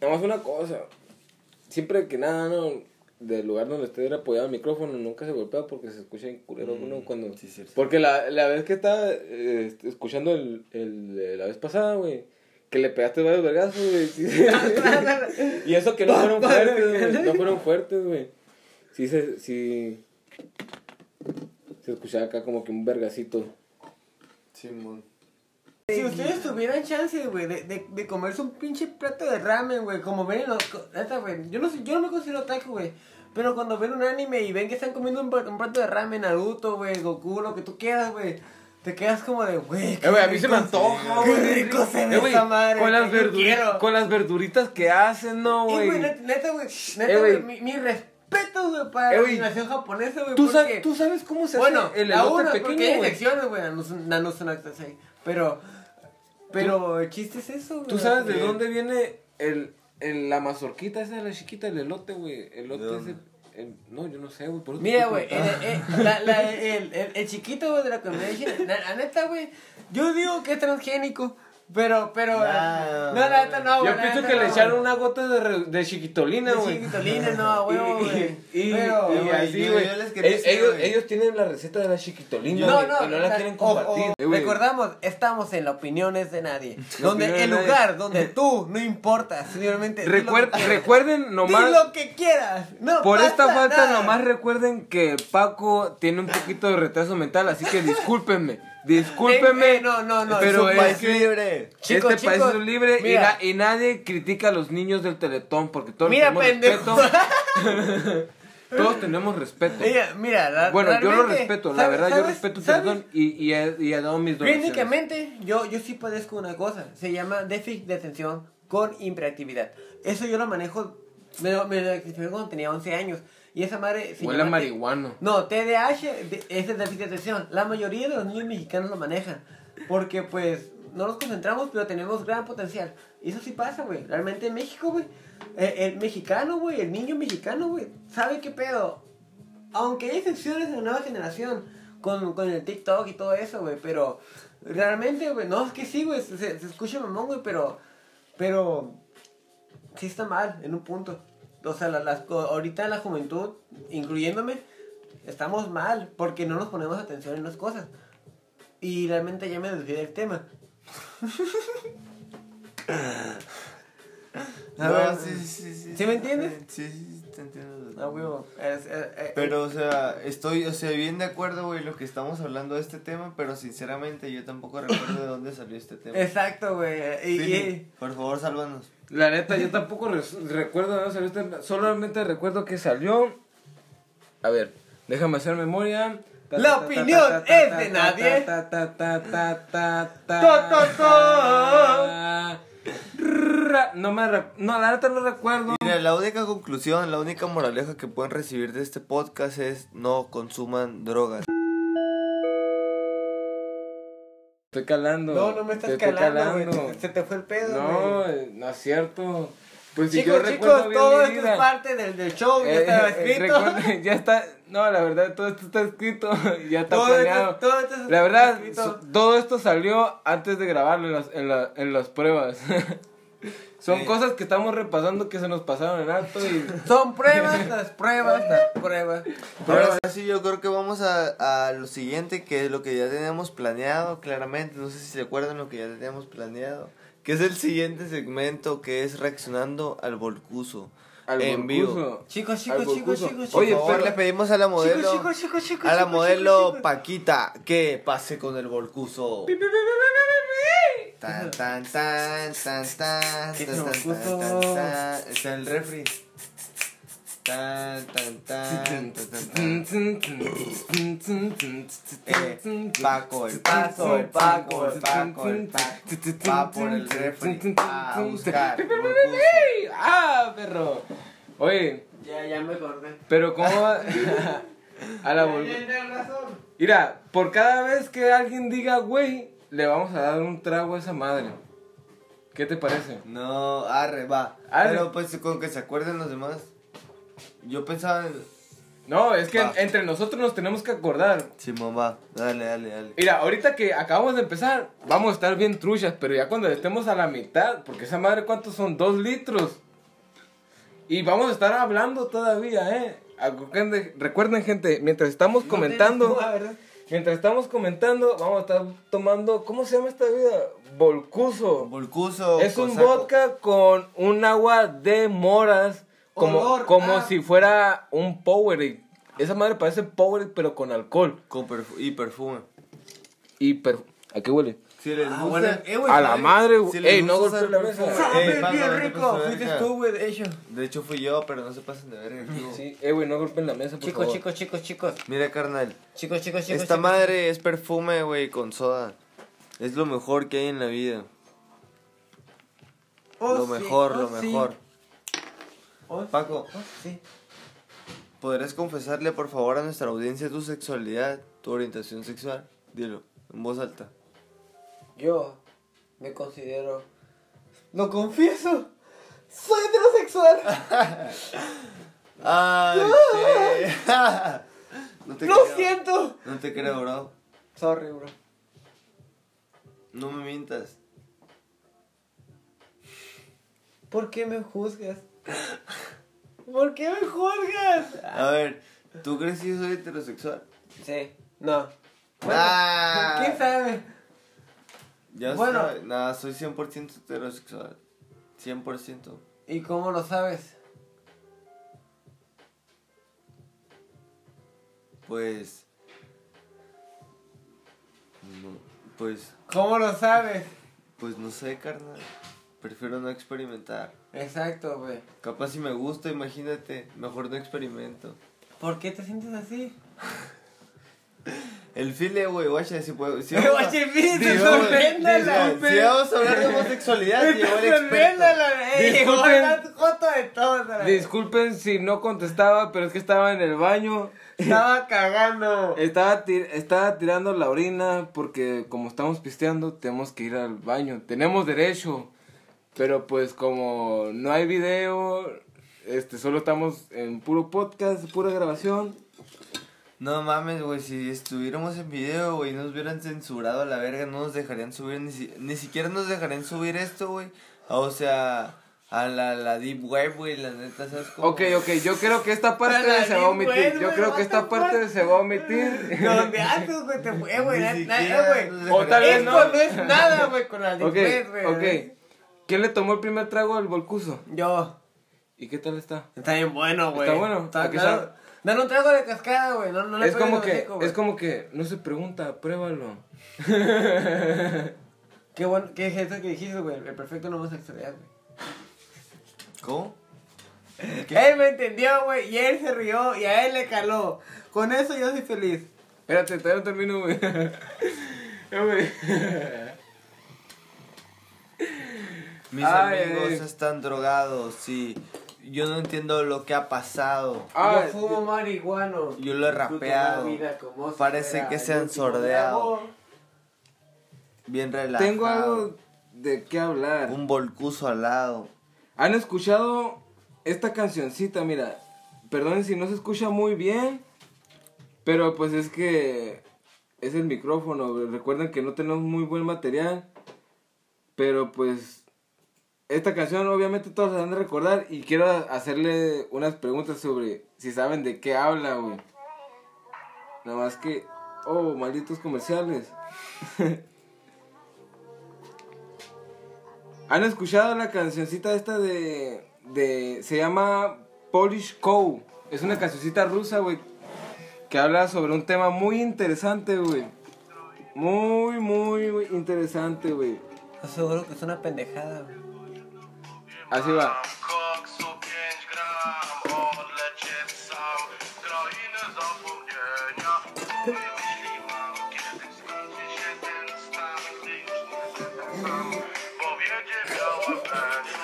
Nada más una cosa. Siempre que nada, ¿no? Del lugar donde esté apoyado el micrófono, nunca se golpea porque se escucha en culero, ¿no? Cuando... Sí, cierto. Porque la, la vez que estaba eh, escuchando el, el, la vez pasada, güey, que le pegaste varios vergazos, güey. sí. y eso que no fueron fuertes, güey. No fueron fuertes, güey. Sí, se, sí. Se escuchaba acá como que un vergacito. Simón. Si ustedes tuvieran chance, güey, de, de, de comerse un pinche plato de ramen, güey, como ven en los... güey, yo no, sé- yo no me considero otaku, güey, pero cuando ven un anime y ven que están comiendo un plato de ramen, Naruto, güey, Goku, lo que tú quieras, güey, te quedas como de, güey, qué Eh, güey, a mí se me antoja, Qué güey. rico se Eh, ve güey, esa madre, con las, verduritas, con las verduritas que hacen, ¿no, Y, güey? güey, neta, güey, neta, Eh, güey, mi, mi respeto, güey, para Eh, la animación japonesa, güey, ¿Tú, porque... sabes, ¿Tú sabes cómo se Bueno, hace el elote una, porque pequeño, hay güey? secciones, güey, Nanus- Nanus no Nakusei, pero, pero el chiste es eso, güey. ¿Tú sabes de dónde viene el, el, la mazorquita esa, la chiquita, el elote, güey? El elote ¿De ese... el- no, yo no sé, güey. Mira, güey, el, el, el, chiquito, de la la, la neta, güey, yo digo que es transgénico, pero, pero, No, no, la neta no, güey. Yo la pienso que no, le echaron una gota de, re- de chiquitolina, De güey. chiquitolina, no, güey, Y- Pero, y así, güey. Eh, ellos, ellos tienen la receta de la chiquitolina, No, güey, no, y no la sea, quieren compartir. recordamos, estamos en la opiniones de nadie. La donde el lugar donde tú no importas, lo Recuer- recuerden nomás... Di lo que quieras. No Por esta falta nada. nomás recuerden que Paco tiene un poquito de retraso mental, así que discúlpenme, discúlpenme. Eh, eh, no, no, no, pero es un país que libre. Chicos, este país es libre y, na- y nadie critica a los niños del Teletón porque todos Mira, tenemos pendejo. respeto. todos tenemos respeto. Mira, mira, la- Bueno, yo lo respeto, la ¿sabes- verdad, yo respeto sabes? Teletón y, y, he, y he dado mis donaciones. Clínicamente, yo, yo sí padezco una cosa. Se llama déficit de atención con hiperactividad. Eso yo lo manejo. Me lo, me lo cuando tenía 11 años. Y esa madre. Huele a marihuano. No, TDAH de- es el déficit de atención. La mayoría de los niños mexicanos lo manejan. Porque, pues, no nos concentramos, pero tenemos gran potencial. Y eso sí pasa, güey. Realmente en México, güey. eh, el mexicano, güey, el niño mexicano, güey, sabe qué pedo. Aunque hay excepciones de la nueva generación con, con el TikTok y todo eso, güey, pero realmente, güey, no, es que sí, güey, se, se escucha mamón, güey, pero, pero, sí está mal en un punto. O sea, la- co- ahorita la juventud, incluyéndome, estamos mal porque no nos ponemos atención en las cosas. Y realmente ya me desvié del tema. A No, ver, sí, sí, sí. ¿sí me entiendes? Sí, sí, te entiendo. Ah, huevo. Pero, o sea, estoy, o sea, bien de acuerdo, güey, lo que estamos hablando de este tema, pero sinceramente yo tampoco recuerdo de dónde salió este tema. Exacto, güey. Y, y- por favor, sálvanos. La neta, yo tampoco recuerdo dónde salió este- Solamente recuerdo que salió. A ver, déjame hacer memoria. Ta, La opinión ta, ta, es ta, de ta, nadie. ta, ta, ta, ta, ta, ta. Ta, ta, ta. Ra- No me No, la neta no recuerdo. Mira, la única conclusión, la única moraleja que pueden recibir de este podcast es no consuman drogas. Estoy calando. No, no me estás te calando. Se- te fue el pedo, No, eh, no es cierto. Pues si yo Chicos, chicos, todo esto vida. es parte del, del show, ya Eh, estaba eh, escrito. ya está, no, la verdad, todo esto está escrito, ya está Todo esto- planeado. todo esto es la verdad, escrito. todo esto salió antes de grabarlo en las, en la- en las pruebas. Son Sí. cosas que estamos repasando que se nos pasaron en alto y... Son pruebas, las pruebas, las pruebas. Ahora sí, yo creo que vamos a, a lo siguiente, que es lo que ya teníamos planeado, claramente. No sé si se acuerdan lo que ya teníamos planeado. Que es el siguiente segmento, que es reaccionando al Volcuso. Al en vivo. Chicos, chicos, chicos, chicos, Por Oye, favor, pero- le pedimos a la modelo, Chicos, chicos, chicos, chicos, a la chicos, modelo chicos, chicos. Paquita, que pase con el Volcuso. Tan, tan, tan, tan, tan, ¿Qué tan, es el tan, tan, tan, tan. Está en el refri. Tan, tan, tan, tan, tan, tan. Eh, Paco, el Paco, el Paco, el Paco, el Paco. Va por el refri a buscar. ¡Ah, perro! Oye, Ya, ya me acordé. pero ¿cómo va? a la. Mira, por cada vez que alguien diga güey, le vamos a dar un trago a esa madre. ¿Qué te parece? No, arre, va. Arre. Pero pues con que se acuerden los demás. Yo pensaba en. No, es que entre nosotros nos tenemos que acordar. Simón, va. Dale, dale, dale. Mira, ahorita que acabamos de empezar, vamos a estar bien truchas, pero ya cuando estemos a la mitad, porque esa madre, ¿cuántos son? Dos litros. Y vamos a estar hablando todavía, ¿eh? Recuerden, recuerden, gente, mientras estamos comentando, mientras estamos comentando, vamos a estar tomando, ¿cómo se llama esta bebida? Volcuso. Volcuso. Es un cosaco. vodka con un agua de moras, como, Olor como a- si fuera un Powerade. Esa madre parece Powerade, pero con alcohol. Con perfu- y perfume. Y per... ¿A qué huele? Si les Ah, gusta. bueno, eh, güey, A la madre, güey. si Ey, no gusta golpees la mesa. Ey, bien rico. Fuiste tú, güey, de hecho. De hecho fui yo, pero no se pasen de verga. Sí, eh, güey, no golpeen la mesa, por Chicos, favor. chicos, chicos, chicos. Mira, carnal. Chicos, chicos, chicos. Esta chicos. madre es perfume, güey, con soda. Es lo mejor que hay en la vida. Oh, lo sí, mejor, oh, lo sí. mejor. Oh, Paco, oh, sí. ¿podrías confesarle por favor a nuestra audiencia tu sexualidad, tu orientación sexual? Dilo, en voz alta. Yo me considero. ¡Lo confieso! ¡Soy heterosexual! ¡Ay, no te ¡Lo creo. siento! No te creo, bro. Sorry, bro. No me mientas. ¿Por qué me juzgas? ¿Por qué me juzgas? A ver, ¿tú crees que yo soy heterosexual? Sí, no. Ah. ¿Quién sabe? Ya Bueno. Nada, soy 100% heterosexual. 100%. ¿Y cómo lo sabes? Pues. No, pues. ¿Cómo lo sabes? Pues no sé, carnal. Prefiero no experimentar. Exacto, güey. Capaz si me gusta, imagínate. Mejor no experimento. ¿Por qué te sientes así? El file, güey, guacha, si puedo. Si vamos a- fíjate, sorpréndala. si- vamos hablar de homosexualidad, llegó el experto. Disculpen. Foto de la- Disculpen si no contestaba, pero es que estaba en el baño. Estaba cagando. Estaba, tir- estaba tirando la orina porque como estamos pisteando tenemos que ir al baño. Tenemos derecho. Pero pues como no hay video, este solo estamos en puro podcast, pura grabación. No mames, güey, si estuviéramos en video, güey, nos hubieran censurado a la verga, no nos dejarían subir, ni, si- ni siquiera nos dejarían subir esto, güey. O sea, a la, la deep web, güey, la neta, ¿sabes cómo? Ok, ok, yo creo que esta parte se va a omitir. Yo creo que esta parte fuck? se va a omitir. ¿Dónde haces, güey? Te fue, güey. O tal vez Esto no. no es nada, güey, con la Deep Web, güey. ok. ¿Quién le tomó el primer trago al volcuso? Yo. ¿Y qué tal está? Está bien bueno, güey. Está bueno, Está, ¿a qué dale un trago de cascada, güey. No, no le Es como que, es como que, no se pregunta, pruébalo. Qué bueno, qué es eso que dijiste, güey. El perfecto no homosexualidad, güey. ¿Cómo? Él me entendió, güey, y él se rió y a él le caló. Con eso yo soy feliz. Espérate, todavía no termino, güey. Mis Ay, amigos ay. están drogados, y Yo no entiendo lo que ha pasado. Ah, yo fumo marihuano. Yo lo he rapeado. si Parece que se han sordeado. Bien relajado. Tengo algo de qué hablar. Un volcuso al lado. ¿Han escuchado esta cancioncita? Mira, perdonen si no se escucha muy bien, pero pues es que es el micrófono. Recuerden que no tenemos muy buen material, pero pues esta canción obviamente todos la han de recordar y quiero hacerle unas preguntas sobre si saben de qué habla, güey. Nada más que, oh, malditos comerciales. ¿Han escuchado la cancioncita esta de, de... Se llama Polish Cow. Es una cancioncita rusa, güey. Que habla sobre un tema muy interesante, güey. Muy, muy, muy interesante, güey. Seguro que es una pendejada, güey. Así va. koksu 5 gram odlecieć sam z krainy zapomnienia Wymyśliłam, kiedy skończy się ten stan Gdy już nie będę sam Bo wiedzie miała będzie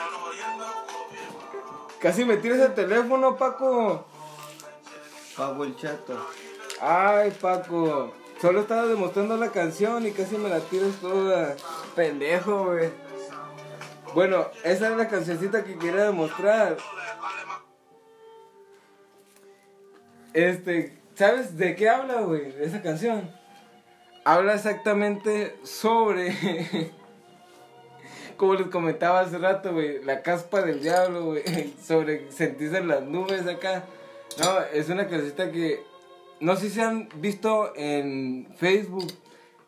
Casi me tiras el teléfono, Paco. Pago el chato. Ay, Paco. Solo estaba demostrando la canción y casi me la tiras toda. Pendejo, güey. Bueno, esa es la cancioncita que quería demostrar. Este, ¿sabes de qué habla, güey? Esa canción. Habla exactamente sobre. Como les comentaba hace rato, güey. La caspa del diablo, güey. Sobre sentirse en las nubes acá. No, es una cancioncita que. No sé si han visto en Facebook.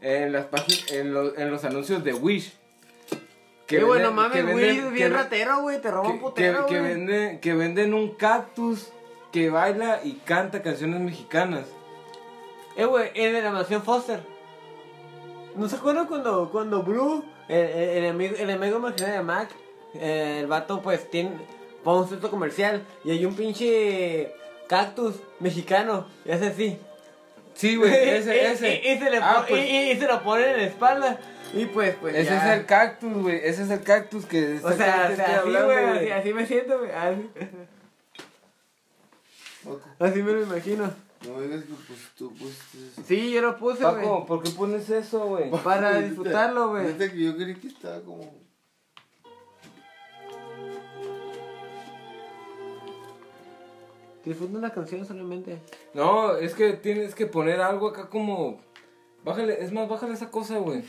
En las páginas. En los anuncios de Wish. Qué bueno, mames, que güey, bien que- ratero, güey, te roban que, putero, que, que güey. venden, que venden un cactus que baila y canta canciones mexicanas. Eh, güey, en la animación Foster. ¿No se acuerdan cuando, cuando Blue, el, el, el amigo, el amigo imaginario de Mac, eh, el vato, pues, tiene, va a un centro comercial y hay un pinche cactus mexicano y hace así. Sí, güey, ese, ese. Y, y se le Ah, pues, y- se lo pone en la espalda. Y pues, pues. ese ya. es el cactus, güey. Ese es el cactus que O sea, o sea, así, güey, así, así me siento, güey. Así, así me lo imagino. No digas que pues tú pusiste eso. Sí, yo lo puse, güey. Paco, ¿por qué pones eso, güey? Para disfrutarlo, güey. que yo creí que estaba como. Disfruta la canción solamente. No, es que tienes que poner algo acá como. Bájale, es más, bájale esa cosa, güey.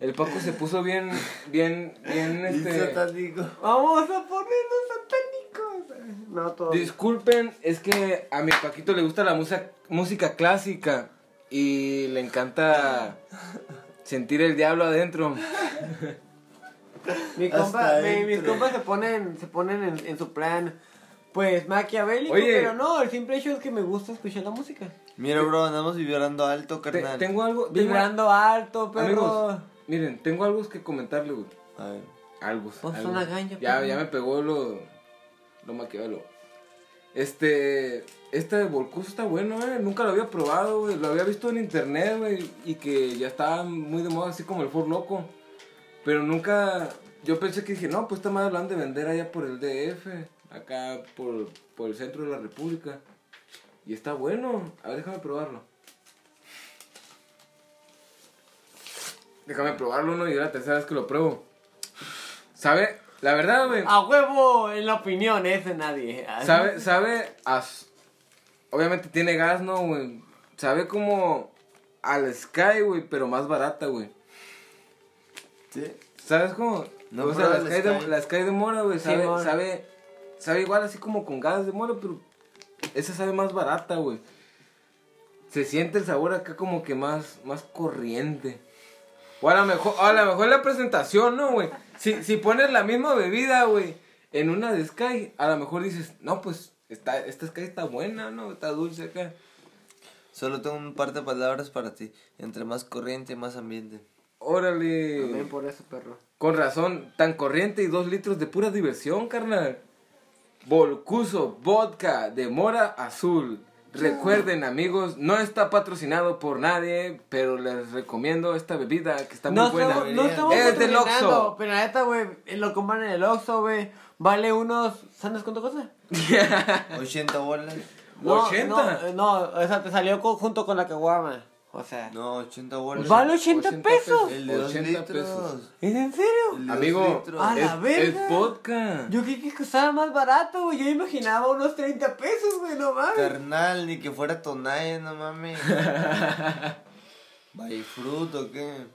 El Paco se puso bien, bien, bien, este. satánico. Vamos a ponernos satánicos. No, todo. Disculpen, es que a mi Paquito le gusta la musa- música clásica y le encanta sentir el diablo adentro. Mi compa, mi- mis compas se ponen, se ponen en, en su plan, pues maquiavélico, Oye. pero no, el simple hecho es que me gusta escuchar la música. Mira, bro, andamos vibrando alto, Te- carnal. tengo algo. tengo- Vibrando alto, perro. Amigos, miren, tengo algo que comentarle, güey. A ver. Algo. Pues algo. una ganja, Ya, perro. ya me pegó lo. Lo maquiavelo. Este. Este de Volcus está bueno, eh. Nunca lo había probado, güey. Lo había visto en internet, güey. Y que ya estaba muy de moda, así como el Ford Loco. Pero nunca. Yo pensé que dije, no, pues esta madre lo han de vender allá por el DF. Acá por, por el centro de la República. Y está bueno. A ver, déjame probarlo. Déjame probarlo, ¿no? Y es la tercera vez que lo pruebo. ¿Sabe? La verdad, güey. A huevo, en la opinión, es de nadie. Sabe, sabe, a obviamente tiene gas, ¿no, güey? Sabe como al Sky, güey, pero más barata, güey. ¿Sí? ¿Sabes cómo? No o sea, la Sky, de, Sky. la Sky de mora, güey, sabe, sabe, sabe igual así como con gas de mora, pero esa sabe más barata, güey. Se siente el sabor acá como que más, más corriente. O a lo mejor, a lo mejor la presentación, ¿no, güey? Si, si pones la misma bebida, güey, en una de Sky, a lo mejor dices, no, pues, está, esta Sky está buena, ¿no? Está dulce acá. Solo tengo un par de palabras para ti. Entre más corriente, más ambiente. Órale. También por eso, perro. Con razón, tan corriente y dos litros de pura diversión, carnal. Volcuso, vodka de mora azul. Recuerden, amigos, no está patrocinado por nadie, pero les recomiendo esta bebida que está muy No buena. estamos, no estamos es del Oxxo. Pero la neta, güey, lo compran en el Oxxo, güey. Vale unos. ¿Sabes cuánto cuesta? 80 bolas. No, 80. No, eh, no, o sea, te salió co- junto con la caguama. O sea. No, 80 bolas. ¿Vale 80, 80 pesos? El de 2 80 litros. pesos. ¿Es en serio? Amigo. Ah, la es, verga. es vodka. Yo creí que costaba más barato, güey. Yo imaginaba unos 30 pesos, güey, no mames. Carnal, ni que fuera tonaya, no mames. ¿By fruit o qué?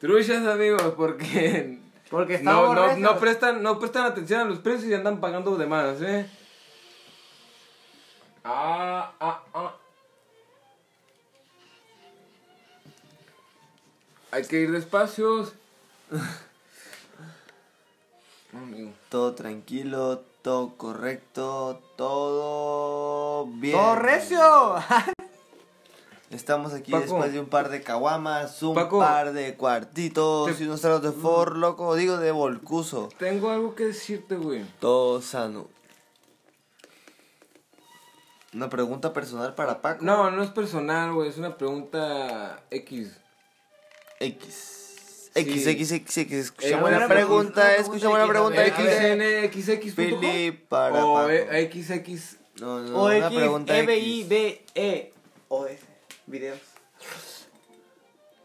Truchas, amigos, porque Porque estaba no, no, no, prestan, no prestan atención a los precios y andan pagando de más, ¿eh? Ah, ah, ah. Hay que ir despacios. Todo tranquilo, todo correcto, todo bien. ¡Todo recio! Estamos aquí Paco. después de un par de caguamas, un Paco. par de cuartitos Te- y unos tragos de for, loco, digo de volcuso. Tengo algo que decirte, güey. Todo sano. Una pregunta personal para Paco. No, no es personal, güey. Es una pregunta X. X. Sí. X, X, X, X. Escucha Eh, buena buena pregunta, pregunta, escucha buena pregunta pregunta. X, X. XN, XX. Philip para O Paco. eh, XX. No, no, O una X, pregunta E, B, X. I, D, E. ODS, videos.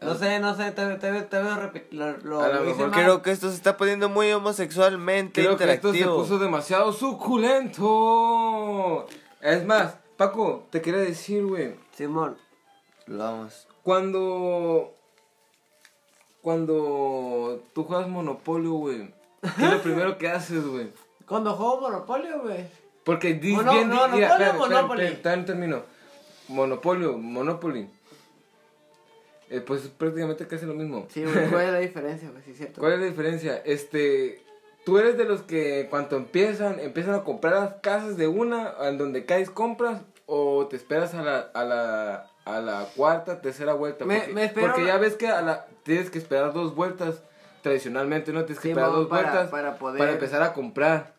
No sé, no sé, te, te, te veo repetir. Lo, lo, lo hice mal. Creo que esto se está poniendo muy homosexualmente Creo que esto se interactivo. puso demasiado suculento. Es más, Paco, te quería decir, güey. Simón. Vamos. Cuando. Cuando tú juegas Monopolio, güey. ¿Qué es lo primero que haces, güey? Cuando juego Monopolio, güey. Porque dis Mono- bien. di- Monopolio Monopoly? no termino. Monopolio, Monopoly. Eh, pues es prácticamente casi lo mismo. Sí, güey, ¿cuál es la diferencia, güey? Sí, cierto. ¿Cuál es la diferencia? Este, tú eres de los que cuando empiezan, empiezan a comprar las casas de una, en donde caes compras, o te esperas a la, a la, a la cuarta, tercera vuelta. Me- porque, me espero porque ya ves que a la, tienes que esperar dos vueltas, tradicionalmente, ¿no? Tienes que Sí, esperar dos para- vueltas para poder- para empezar a comprar.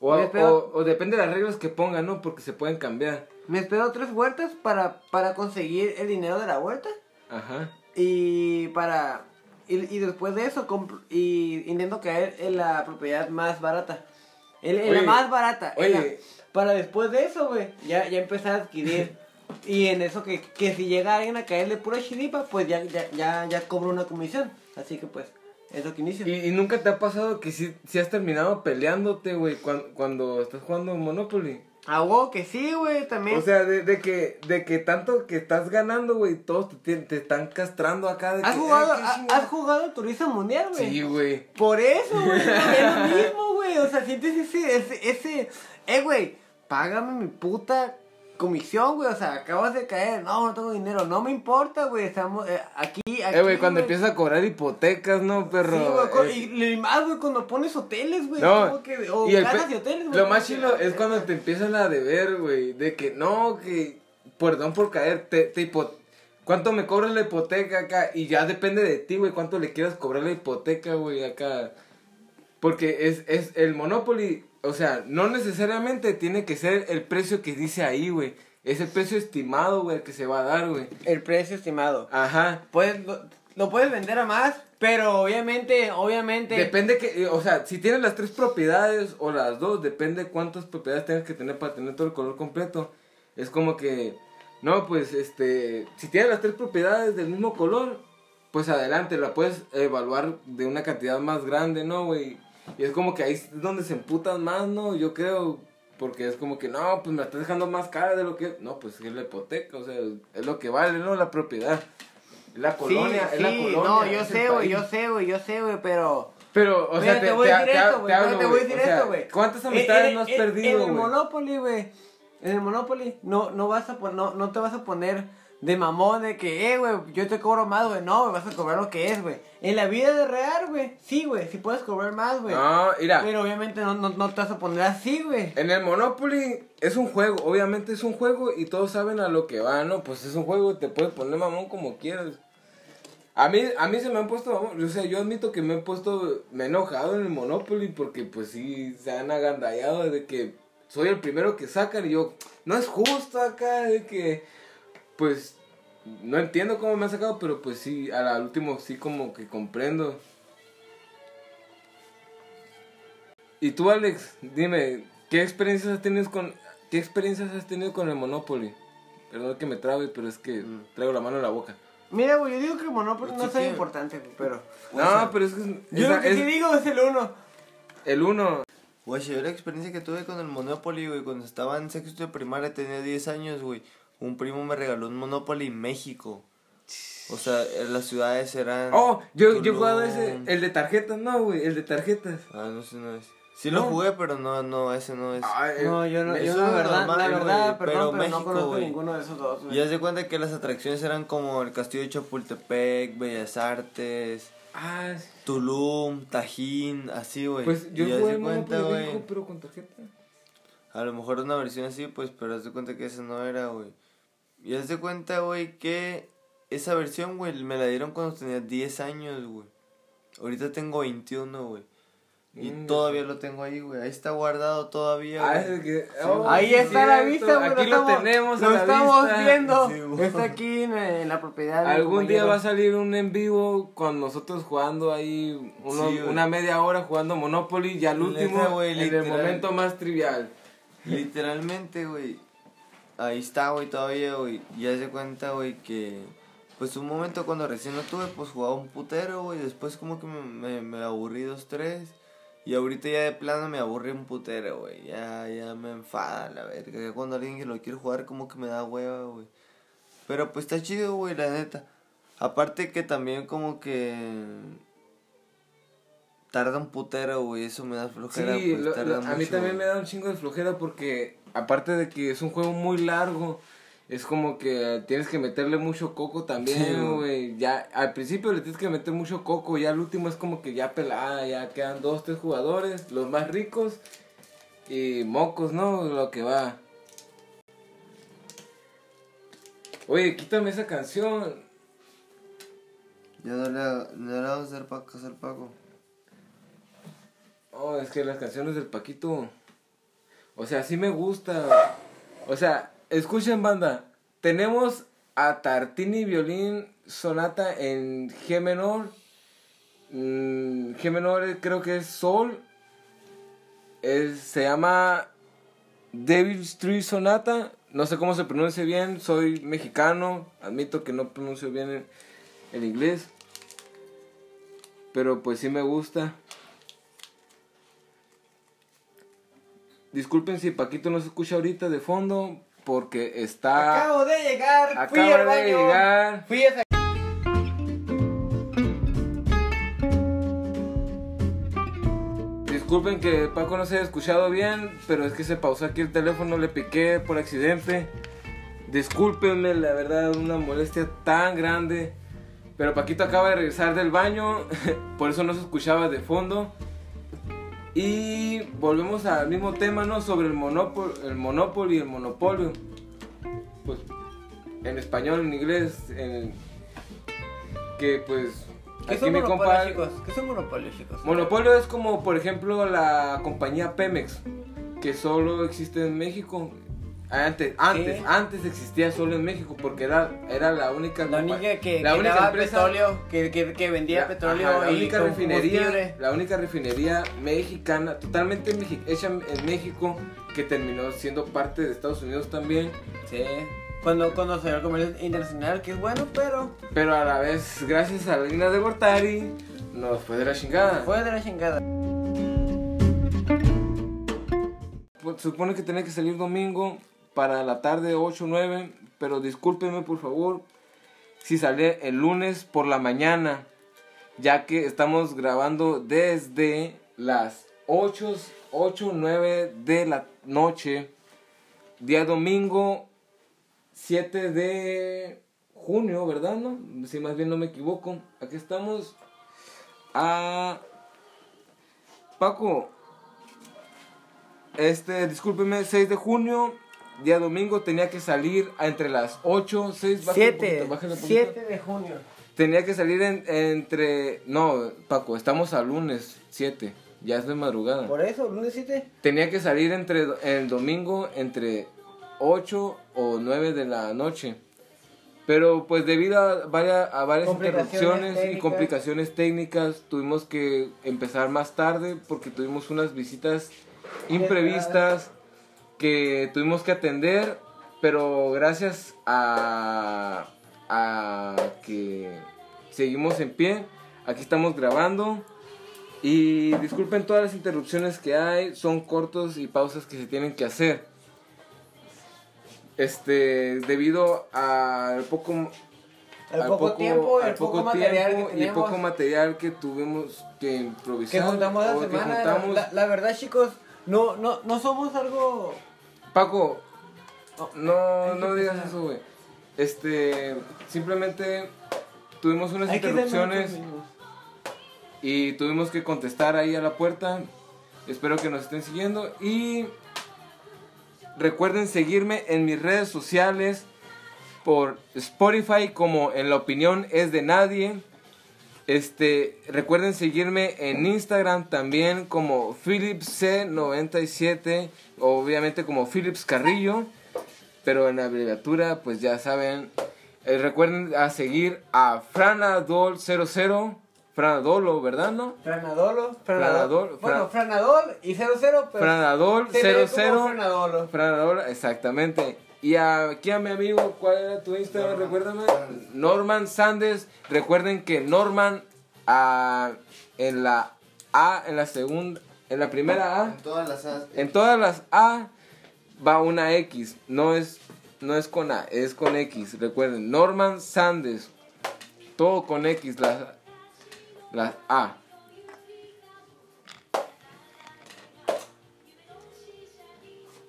O, o, o depende de las reglas que pongan, ¿no? Porque se pueden cambiar. Me espero tres vueltas para, para conseguir el dinero de la vuelta. Ajá. Y para. Y, y después de eso, compro- y intento caer en la propiedad más barata. En, en la más barata. la- oye. para después de eso, güey, ya, ya empezar a adquirir. Y en eso que, que si llega alguien a caerle pura chiripa, pues ya, ya, ya, ya cobro una comisión. Así que pues, es lo que inicio. ¿Y, y nunca te ha pasado que si, si has terminado peleándote, güey, cuando, cuando estás jugando Monopoly? A huevo que sí, güey, también. O sea, de, de que de que tanto que estás ganando, güey, todos te, te están castrando acá. De ¿Has que, jugado, "Ay, qué ha- chingada". has jugado Turismo Mundial, güey? Sí, güey. Por eso, güey, es lo mismo, güey. O sea, sientes ese, ese, ese, eh, güey, págame mi puta comisión, güey. O sea, acabas de caer, no, no tengo dinero, no me importa, güey. Estamos eh, aquí, aquí. Eh, güey, cuando empiezas a cobrar hipotecas, ¿no, perro? Sí, güey, Eh, y, y más, güey, cuando pones hoteles, güey. No, como que- o y el y hoteles, güey. Lo más chilo es cuando te empiezan a deber, güey, de que no, que perdón por caer, te, te ¿Cuánto me cobras la hipoteca acá? Y ya depende de ti, güey, cuánto le quieras cobrar la hipoteca, güey, acá. Porque es, es el Monopoly, o sea, no necesariamente tiene que ser el precio que dice ahí, güey. Es el precio estimado, güey, el que se va a dar, güey. El precio estimado. Ajá. Puedes, lo, lo puedes vender a más, pero obviamente, obviamente. Depende que, eh, o sea, si tienes las tres propiedades o las dos, depende cuántas propiedades tienes que tener para tener todo el color completo. Es como que, no, pues, este, si tienes las tres propiedades del mismo color, pues adelante, la puedes evaluar de una cantidad más grande, ¿no, güey? Y es como que ahí es donde se emputan más, ¿no? Yo creo, porque es como que, no, pues me la estás dejando más cara de lo que... No, pues es la hipoteca, o sea, es lo que vale, ¿no? La propiedad. Es la colonia, sí, es la sí, colonia. no, yo sé, güey, yo sé, güey, yo sé, güey, pero... Pero, o sea, te voy a decir esto, güey. Te voy a decir esto, güey. ¿Cuántas En- amistades en- no has en- perdido, En el güey? Monopoly, güey. En el Monopoly no, no vas a pon- no, no te vas a poner de mamón de que, eh, güey, yo te cobro más, güey. No, güey, vas a cobrar lo que es, güey. En la vida de real, güey, sí, güey, sí puedes cobrar más, güey. No, mira, Pero obviamente no, no, no te vas a poner así, güey. en el Monopoly es un juego, obviamente es un juego y todos saben a lo que va, ¿no? Pues es un juego, te puedes poner mamón como quieras. A mí, a mí se me han puesto, o sea, yo admito que me he puesto, me he enojado en el Monopoly porque pues sí, se han agandallado de que soy el primero que sacan y yo, no es justo acá, de que, pues, no entiendo cómo me han sacado, pero pues sí, al, último sí como que comprendo. Y tú, Alex, dime, ¿qué experiencias has tenido con, qué experiencias has tenido con el Monopoly? Perdón que me trabe, pero es que traigo la mano en la boca. Mira, güey, yo digo que el Monopoly no Sí, es tan importante, güey, pero... No, pero es que es, Yo esa- lo que es sí digo es el uno. el uno. Güey, yo la experiencia que tuve con el Monopoly, güey, cuando estaba en sexto de primaria, tenía 10 años, güey. Un primo me regaló un Monopoly en México. O sea, en las ciudades eran... Oh, yo, yo he jugado ese, el de tarjetas, no, güey, el de tarjetas. Ah, no sé, no es. Sí No. lo jugué, pero no, no, ese no es. Ay, No, yo no, yo la es verdad, normal, la verdad, pero perdón, pero, México, no conozco güey. ninguno de esos dos, güey. Cuenta que las atracciones eran como el Castillo de Chapultepec, Bellas Artes, ah, sí. Tulum, Tajín, así, güey. pues yo Y jugué cuenta, güey. México, pero con tarjeta. A lo mejor una versión así, pues, pero haz de cuenta que esa no era, güey. Y haz de cuenta, güey, que esa versión, güey, me la dieron cuando tenía 10 años, güey. Ahorita tengo 21, güey. Y Mm. todavía lo tengo ahí, güey. Ahí está guardado todavía, Ah, es que- oh, Ahí está la vista, güey. Aquí lo, estamos- tenemos Lo a la estamos vista. viendo. Sí, está aquí en, en la propiedad. Algún día va a salir un en vivo con nosotros jugando ahí uno- Sí, güey. una media hora jugando Monopoly y al último güey, en el momento más trivial. Literalmente, güey. Ahí está, güey, todavía, güey. Ya se cuenta, güey, que. Pues un momento cuando recién lo tuve, pues jugaba un putero, güey. Después como que me, me, me aburrí dos, tres. Y ahorita ya de plano me aburrí un putero, güey. Ya, ya me enfada, la verga. Ya cuando alguien que lo quiere jugar, como que me da hueva, güey. Pero pues está chido, güey, la neta. Aparte que también como que... Tarda un putero, güey. Eso me da flojera. Sí, pues, lo- tarda lo- a mí mucho, también güey. me da un chingo de flojera porque aparte de que es un juego muy largo, es como que tienes que meterle mucho coco también, güey. Ya al principio le tienes que meter mucho coco, ya al último es como que ya pelada, ya quedan dos, tres jugadores, los más ricos y mocos, ¿no? Lo que va. Oye, quítame esa canción. Ya no le, no le vamos a hacer Paco. Oh, es que las canciones del Paquito. O sea, sí me gusta. O sea, escuchen banda. Tenemos a Tartini Violín Sonata en G menor. Mm, G menor eh, creo que es Sol. Es- se llama Devil Street Sonata. No sé cómo se pronuncia bien. Soy mexicano. Admito que no pronuncio bien el, el inglés. Pero pues sí me gusta. Disculpen si Paquito no se escucha ahorita de fondo porque está Acabo de llegar, fui al de llegar. Fui a Disculpen que Paco no se haya escuchado bien, pero es que se pausó aquí el teléfono, le piqué por accidente. Discúlpenme, la verdad, una molestia tan grande. Pero Paquito acaba de regresar del baño, por eso no se escuchaba de fondo. Y volvemos al mismo tema, ¿no? Sobre el Monopoly, el Monopoly y el monopolio. Pues en español, en inglés, en que pues ¿Qué aquí mi compa? ¿Qué son monopolios, chicos? Monopolio es como, por ejemplo, la compañía Pemex, que solo existe en México. Antes, antes, ¿Qué? antes existía solo en México porque era, era la única La única que, la que única daba empresa- petróleo, que, que, que vendía la- petróleo ajá, la y única refinería, la única refinería mexicana, totalmente hecha en México, que terminó siendo parte de Estados Unidos también, Sí. Cuando, cuando se el comercio internacional, que es bueno, pero pero a la vez, gracias a la línea de Gortari, nos fue de la chingada. fue de la chingada. Pues, supone que tenía que salir domingo para la tarde 8 o 9, pero discúlpenme por favor si sale el lunes por la mañana, ya que estamos grabando desde las 8, 8 9 de la noche, día domingo 7 de junio, ¿verdad? No? Si más bien no me equivoco, aquí estamos a... Paco, este, discúlpeme, 6 de junio, día domingo, tenía que salir entre las 8, 6, bájale un 7, poquito, bájale un poquito. 7 de junio. Tenía que salir en- entre, no, Paco, estamos a lunes 7, ya es de madrugada. Por eso, lunes 7. Tenía que salir entre el domingo entre 8 o 9 de la noche. Pero pues debido a varias, a varias interrupciones y complicaciones técnicas, tuvimos que empezar más tarde porque tuvimos unas visitas imprevistas que tuvimos que atender, pero gracias a, a que seguimos en pie, aquí estamos grabando. Y disculpen todas las interrupciones que hay, son cortos y pausas que se tienen que hacer. Este, debido al poco El al poco, tiempo, el al poco, material tiempo que y el poco material que tuvimos que que improvisar juntamos la o que semana. juntamos. La, la verdad, chicos, no, no, no somos algo. Paco, no, no digas eso, güey. Este, simplemente tuvimos unas Hay interrupciones y tuvimos que contestar ahí a la puerta. Espero que nos estén siguiendo y recuerden seguirme en mis redes sociales por Spotify como en la opinión es de nadie. Este, recuerden seguirme en Instagram también como PhilipsC97, obviamente como Philips Carrillo, pero en abreviatura pues ya saben. Eh, recuerden a seguir a Franadol00, Franadolo, ¿verdad no? Franadolo, Franadol, Bueno, Fran- Franadol y 00, pero. Franadol se lee como 00, Franadolo. Franadol, exactamente. Y aquí a mi amigo, ¿cuál era tu Instagram? Recuérdame. Norman Sandes. Recuerden que Norman ah, en la A, en la segunda, en la primera A, En todas las as- en todas las A va una X. No es, no es con A, es con X. Recuerden, Norman Sandes. Todo con X, las, las A.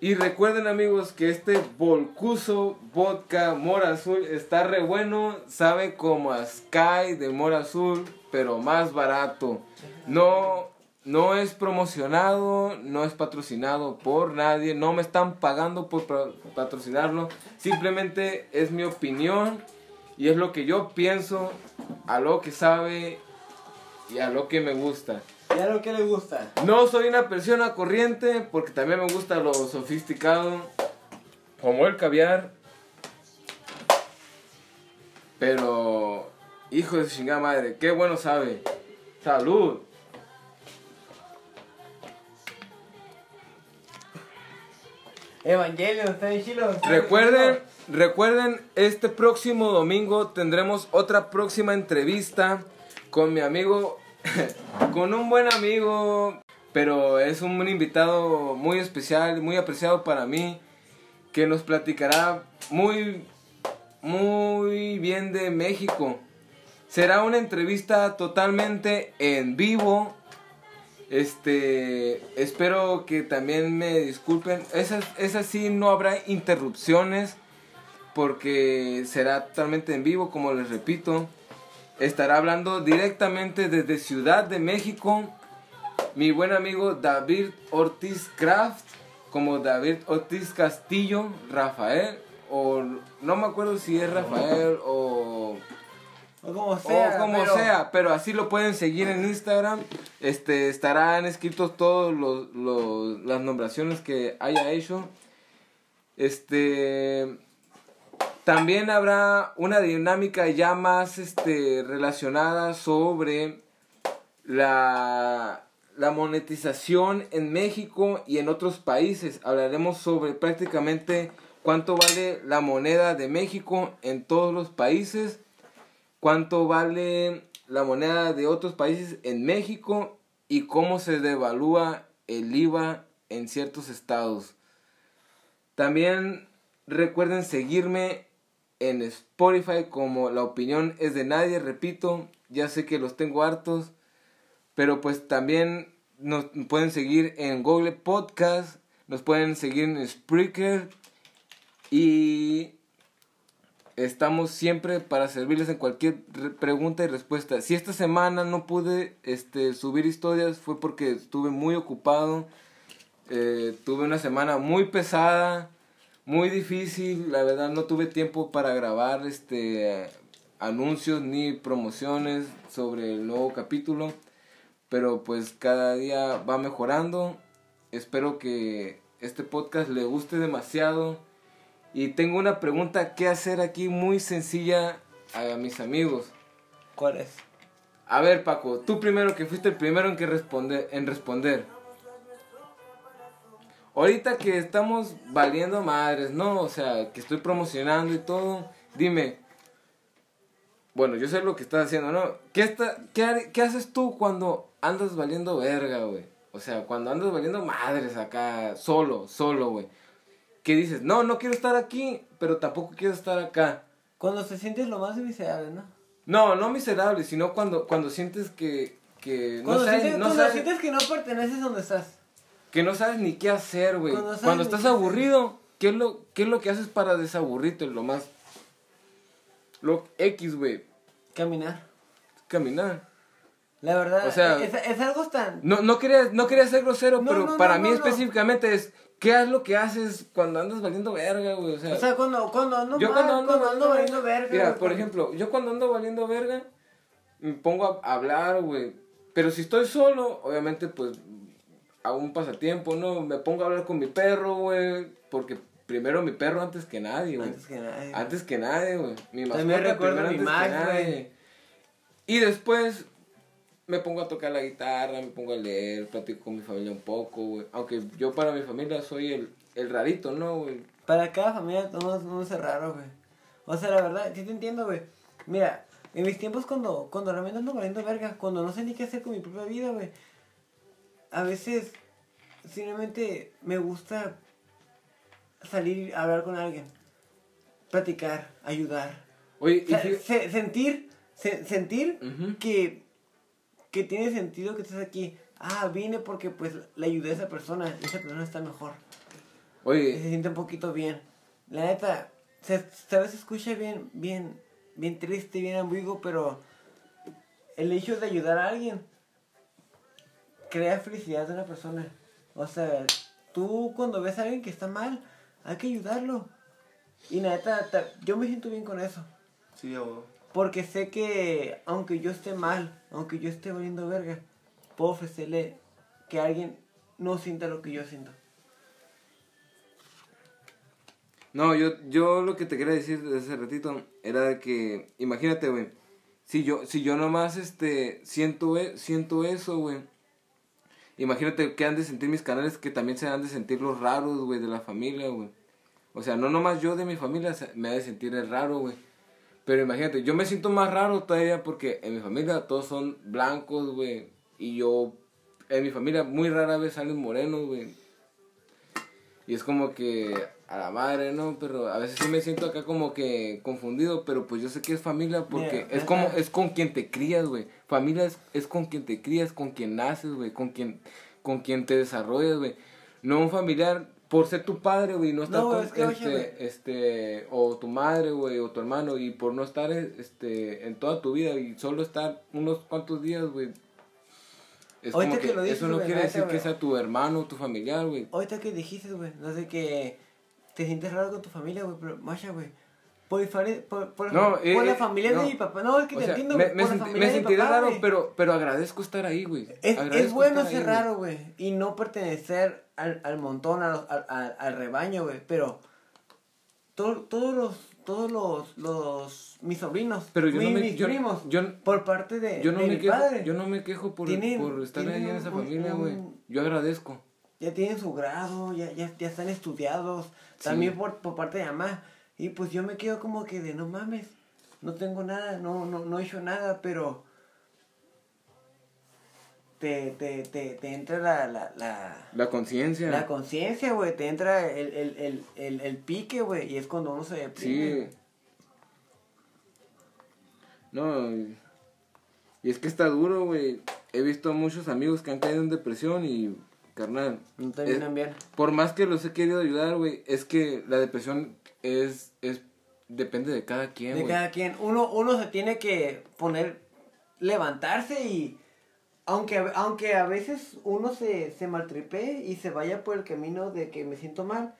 Y recuerden amigos que este Volcuso Vodka Mora Azul está re bueno, sabe como a Sky de Mora Azul, pero más barato. No, no es promocionado, no es patrocinado por nadie, no me están pagando por pa- patrocinarlo, simplemente es mi opinión y es lo que yo pienso, a lo que sabe y a lo que me gusta. Ya lo que le gusta. No soy una persona corriente porque también me gusta lo sofisticado, como el caviar. Pero, hijo de chingada madre, qué bueno sabe. Salud. Evangelio, está bien chilo. Recuerden, recuerden, este próximo domingo tendremos otra próxima entrevista con mi amigo, con un buen amigo, pero es un invitado muy especial, muy apreciado para mí, que nos platicará muy, muy bien de México. Será una entrevista totalmente en vivo. Este, espero que también me disculpen. Esa, esa sí no habrá interrupciones porque será totalmente en vivo, como les repito. Estará hablando directamente desde Ciudad de México mi buen amigo David Ortiz Craft, como David Ortiz Castillo, Rafael, o no me acuerdo si es Rafael o O como sea. o como pero- sea, pero así lo pueden seguir en Instagram. Este estarán escritos todos los, los- las nombraciones que haya hecho. Este también habrá una dinámica ya más este relacionada sobre la la monetización en México y en otros países. Hablaremos sobre prácticamente cuánto vale la moneda de México en todos los países cuánto vale la moneda de otros países en México y cómo se devalúa el IVA en ciertos estados. También recuerden seguirme en Spotify como la opinión es de nadie, repito, ya sé que los tengo hartos, pero pues también nos pueden seguir en Google Podcast, nos pueden seguir en Spreaker y estamos siempre para servirles en cualquier re- pregunta y respuesta. Si esta semana no pude este, subir historias fue porque estuve muy ocupado. Eh, tuve una semana muy pesada, muy difícil. La verdad no tuve tiempo para grabar este, anuncios ni promociones sobre el nuevo capítulo. Pero pues cada día va mejorando. Espero que este podcast le guste demasiado. Y tengo una pregunta que hacer aquí muy sencilla a mis amigos. ¿Cuál es? A ver, Paco, tú primero que fuiste el primero en que en responder. Ahorita que estamos valiendo madres, ¿no? O sea, que estoy promocionando y todo. Dime. Bueno, yo sé lo que estás haciendo, ¿no? ¿Qué, está, qué, qué haces tú cuando andas valiendo verga, güey? O sea, cuando andas valiendo madres acá, solo, solo, güey. ¿Qué dices? No, no quiero estar aquí, pero tampoco quiero estar acá. Cuando se sientes lo más miserable, ¿no? No, no miserable, sino cuando, cuando sientes que, que no, Cuando, sabes, sientes, no cuando sabes- sientes que no perteneces donde estás. Que no sabes ni qué hacer, güey. Cuando estás aburrido, ¿qué es, lo, ¿qué es lo que haces para desaburrirte? Lo más... Lo X, güey. Caminar. Caminar. La verdad, O sea- es, es algo tan... No, no, quería, no quería ser grosero, No, pero no, para mí específicamente es... ¿Qué es lo que haces cuando andas valiendo verga, güey? O sea, O sea, cuando, cuando ando yo mal, cuando ando, cuando ando valiendo verga. Mira, por cuando- ejemplo, yo cuando ando valiendo verga, me pongo a hablar, güey. Pero si estoy solo, obviamente, pues, hago un pasatiempo, ¿no? Me pongo a hablar con mi perro, güey. Porque primero mi perro antes que nadie, güey. Antes que nada. Antes que nadie, güey. Mi También recuerdo mi antes que nadie. Y después me pongo a tocar la guitarra, me pongo a leer, platico con mi familia un poco, güey. Aunque yo para mi familia soy el, el rarito, ¿no, güey? Para cada familia no, no es raro, güey. O sea, la verdad, sí te entiendo, güey. Mira, en mis tiempos cuando, cuando realmente ando valiendo verga, cuando no sé ni qué hacer con mi propia vida, güey. A veces, simplemente me gusta salir a hablar con alguien. Platicar, ayudar. Oye, se- sentir, se- sentir que, que tiene sentido que estés aquí. Ah, vine porque pues le ayudé a esa persona. Esa persona está mejor. Y se Oye, siente un poquito bien. La neta, se, se- a veces escucha bien, bien, bien triste, bien ambiguo, pero el hecho de ayudar a alguien crea felicidad de una persona. O sea, tú cuando ves a alguien que está mal, hay que ayudarlo. Y neta, ta- yo me siento bien con eso. Sí, huevo. Porque sé que aunque yo esté mal, aunque yo esté valiendo verga, puedo ofrecerle que alguien no sienta lo que yo siento. no, yo, yo lo que te quería decir desde hace ratito era de que, imagínate, güey, si yo, si yo nomás, este, siento, e- siento eso, güey, imagínate que han de sentir mis canales que también se han de sentir los raros, güey, de la familia, güey. O sea, no nomás yo de mi familia me ha de sentir el raro, güey. Pero imagínate, yo me siento más raro todavía porque en mi familia todos son blancos, güey. Y yo, en mi familia muy rara vez salen morenos, güey. Y es como que a la madre, ¿no? Pero a veces sí me siento acá como que confundido, pero pues yo sé que es familia porque es como, es con quien te crías, güey. Familia es, es con quien te crías, con quien naces, güey, con quien, con quien te desarrollas, güey. No un familiar por ser tu padre, güey, no estar No, con, es que, este, este, o tu madre, güey, o tu hermano, y por no estar, este, en toda tu vida y solo estar unos cuantos días, güey. Es Ahorita como que que, lo dices, eso no quiere decir que sea tu hermano o tu familiar, güey. Ahorita que dijiste, güey, no sé que te sientes raro con tu familia, güey, pero Masha, güey. Por, difare- por, por, No, por eh, la eh, familia no. de mi papá. No, es que O te sea, entiendo, me, por la senti- familia me de mi sentiré papá, raro, pero, pero agradezco estar ahí, güey. Es, bueno ahí, ser raro, güey. Y no pertenecer al, al montón, a los- al, al, al rebaño, güey. Pero to- todos los, todos los, los, mis sobrinos, Pero yo mi- no me- mis yo- primos, yo- por parte de, Yo no, de me mi quejo, padre, yo no me quejo por, Tienen- por estar ahí en esa un- familia, güey. Yo agradezco. ya tienen su grado, ya, ya, ya están estudiados, también por, por parte de mamá. Y pues yo me quedo como que de no mames, no tengo nada, no, no, no he hecho nada, pero te, te, te, te entra la, la, la, La conciencia. la conciencia, güey, te entra el, el, el, el, el pique, güey, y es cuando uno se deprime. Sí. No, y y es que está duro, güey. He visto a muchos amigos que han caído en depresión y, carnal, No terminan es- bien. por más que los he querido ayudar, güey, es que la depresión es, es, depende de cada quien, De cada quien. Uno, uno se tiene que poner, levantarse y aunque, aunque a veces uno se, se maltripee y se vaya por el camino de que me siento mal,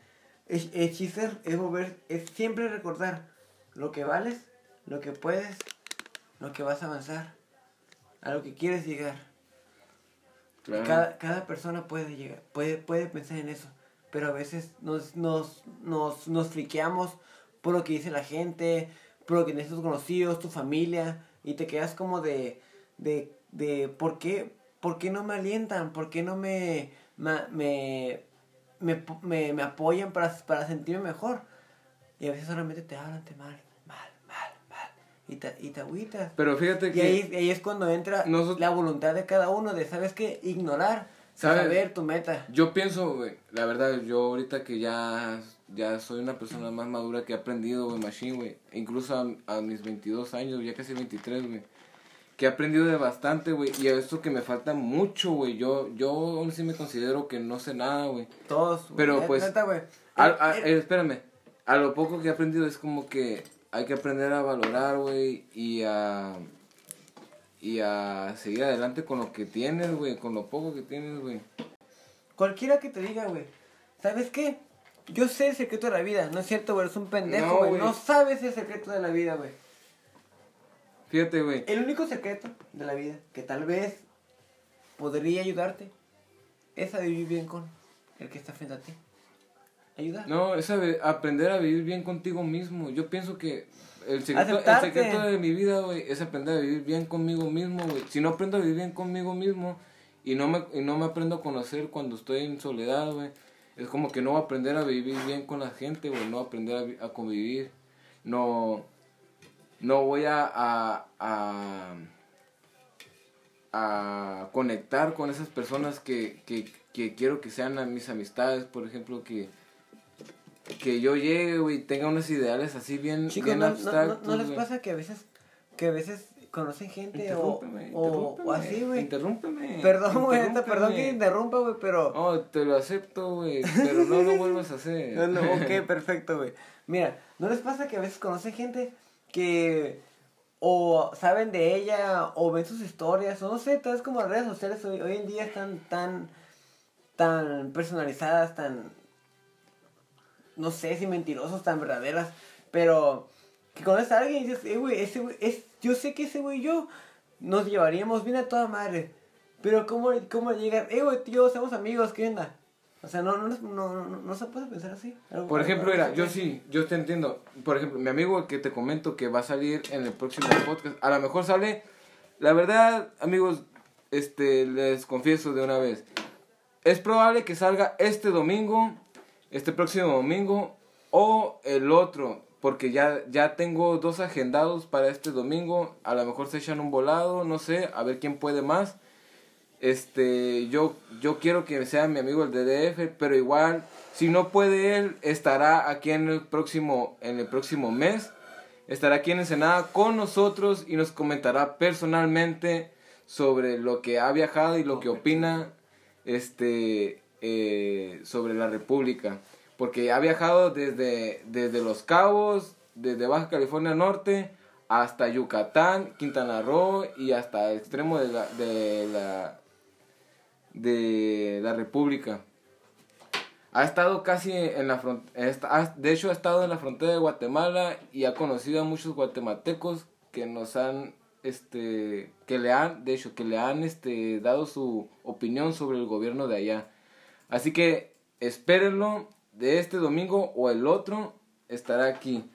el chiste es volver, es siempre recordar lo que vales, lo que puedes, lo que vas a avanzar, a lo que quieres llegar. Cada, cada persona puede llegar, puede, puede pensar en eso, pero a veces nos, nos, nos, nos friqueamos por lo que dice la gente, por lo que dicen tus conocidos, tu familia, y te quedas como de, de, de ¿por qué, por qué no me alientan? ¿Por qué no me, me, me, me, me apoyan para, para sentirme mejor? Y a veces solamente te hablan te mal, y te, y te agüitas. Pero fíjate Y que... ahí, ahí es cuando entra Nosot- la voluntad de cada uno de, ¿sabes qué? Ignorar, ¿Sabes? saber tu meta. Yo pienso, güey, la verdad, yo ahorita que ya, ya soy una persona más madura que he aprendido, güey, machine, güey. Incluso a, a mis 22 años, ya casi 23, güey. Que he aprendido de bastante, güey. Y a esto que me falta mucho, güey. Yo, yo aún sí me considero que no sé nada, güey. Todos. Pero, Neta, pues, neta, güey. A- Eh, a- eh, eh, espérame. A lo poco que he aprendido es como que hay que aprender a valorar, güey, y a y a seguir adelante con lo que tienes, güey, con lo poco que tienes, güey. Cualquiera que te diga, güey. ¿Sabes qué? Yo sé el secreto de la vida. No es cierto, güey. Es un pendejo, güey. No, sabes el secreto de la vida, güey. Fíjate, güey. El único secreto de la vida que tal vez podría ayudarte es a vivir bien con el que está frente a ti. Ayudar. No, es aprender a vivir bien contigo mismo. Yo pienso que el secreto, el secreto de mi vida, güey, es aprender a vivir bien conmigo mismo, güey. Si no aprendo a vivir bien conmigo mismo y no me, y no me aprendo a conocer cuando estoy en soledad, güey, es como que no voy a aprender a vivir bien con la gente, güey, no voy a aprender a, a convivir, no, no voy a, a, a, a conectar con esas personas que, que, que quiero que sean mis amistades, por ejemplo, que, que yo llegue, güey, tenga unos ideales así bien, Chicos, bien ¿no, no- no- abstractos, no les pasa que a veces, que a veces conocen gente o, Interrúmpeme, o, o así, güey? Interrúmpeme. Perdón, güey, perdón que interrumpa, güey, pero... Oh, te lo acepto, güey, pero no lo vuelvas a hacer. No, no, ok, perfecto, güey. Mira, ¿no les pasa que a veces conocen gente que o saben de ella o ven sus historias o no sé, tal vez como las redes sociales hoy, hoy en día están tan tan personalizadas, tan no sé si mentirosos, tan verdaderas, pero que conoces a alguien y dices, eh, güey, ese güey, es, yo sé que ese güey y yo nos llevaríamos bien a toda madre, pero ¿cómo, cómo llegar? Eh, güey, tío, somos amigos, ¿qué onda? O sea, no, no, no, no, se puede pensar así. Por ejemplo, mira, yo sí, yo te entiendo. Por ejemplo, mi amigo que te comento que va a salir en el próximo podcast, a lo mejor sale, la verdad, amigos, este, les confieso de una vez, es probable que salga este domingo, este próximo domingo o el otro, porque ya, ya tengo dos agendados para este domingo, a lo mejor se echan un volado, no sé, a ver quién puede más. Este, yo, yo quiero que sea mi amigo el DDF, pero igual, si no puede él, estará aquí en el próximo, en el próximo mes. Estará aquí en Ensenada con nosotros y nos comentará personalmente sobre lo que ha viajado y lo que opina este, eh, sobre la República. Porque ha viajado desde, desde Los Cabos, desde Baja California Norte, hasta Yucatán, Quintana Roo y hasta el extremo de la, de la, de la República. Ha estado casi en la frontera, de hecho ha estado en la frontera de Guatemala y ha conocido a muchos guatemaltecos que nos han, este, que le han, de hecho, que le han, este, dado su opinión sobre el gobierno de allá. Así que espérenlo de este domingo o el otro estará aquí.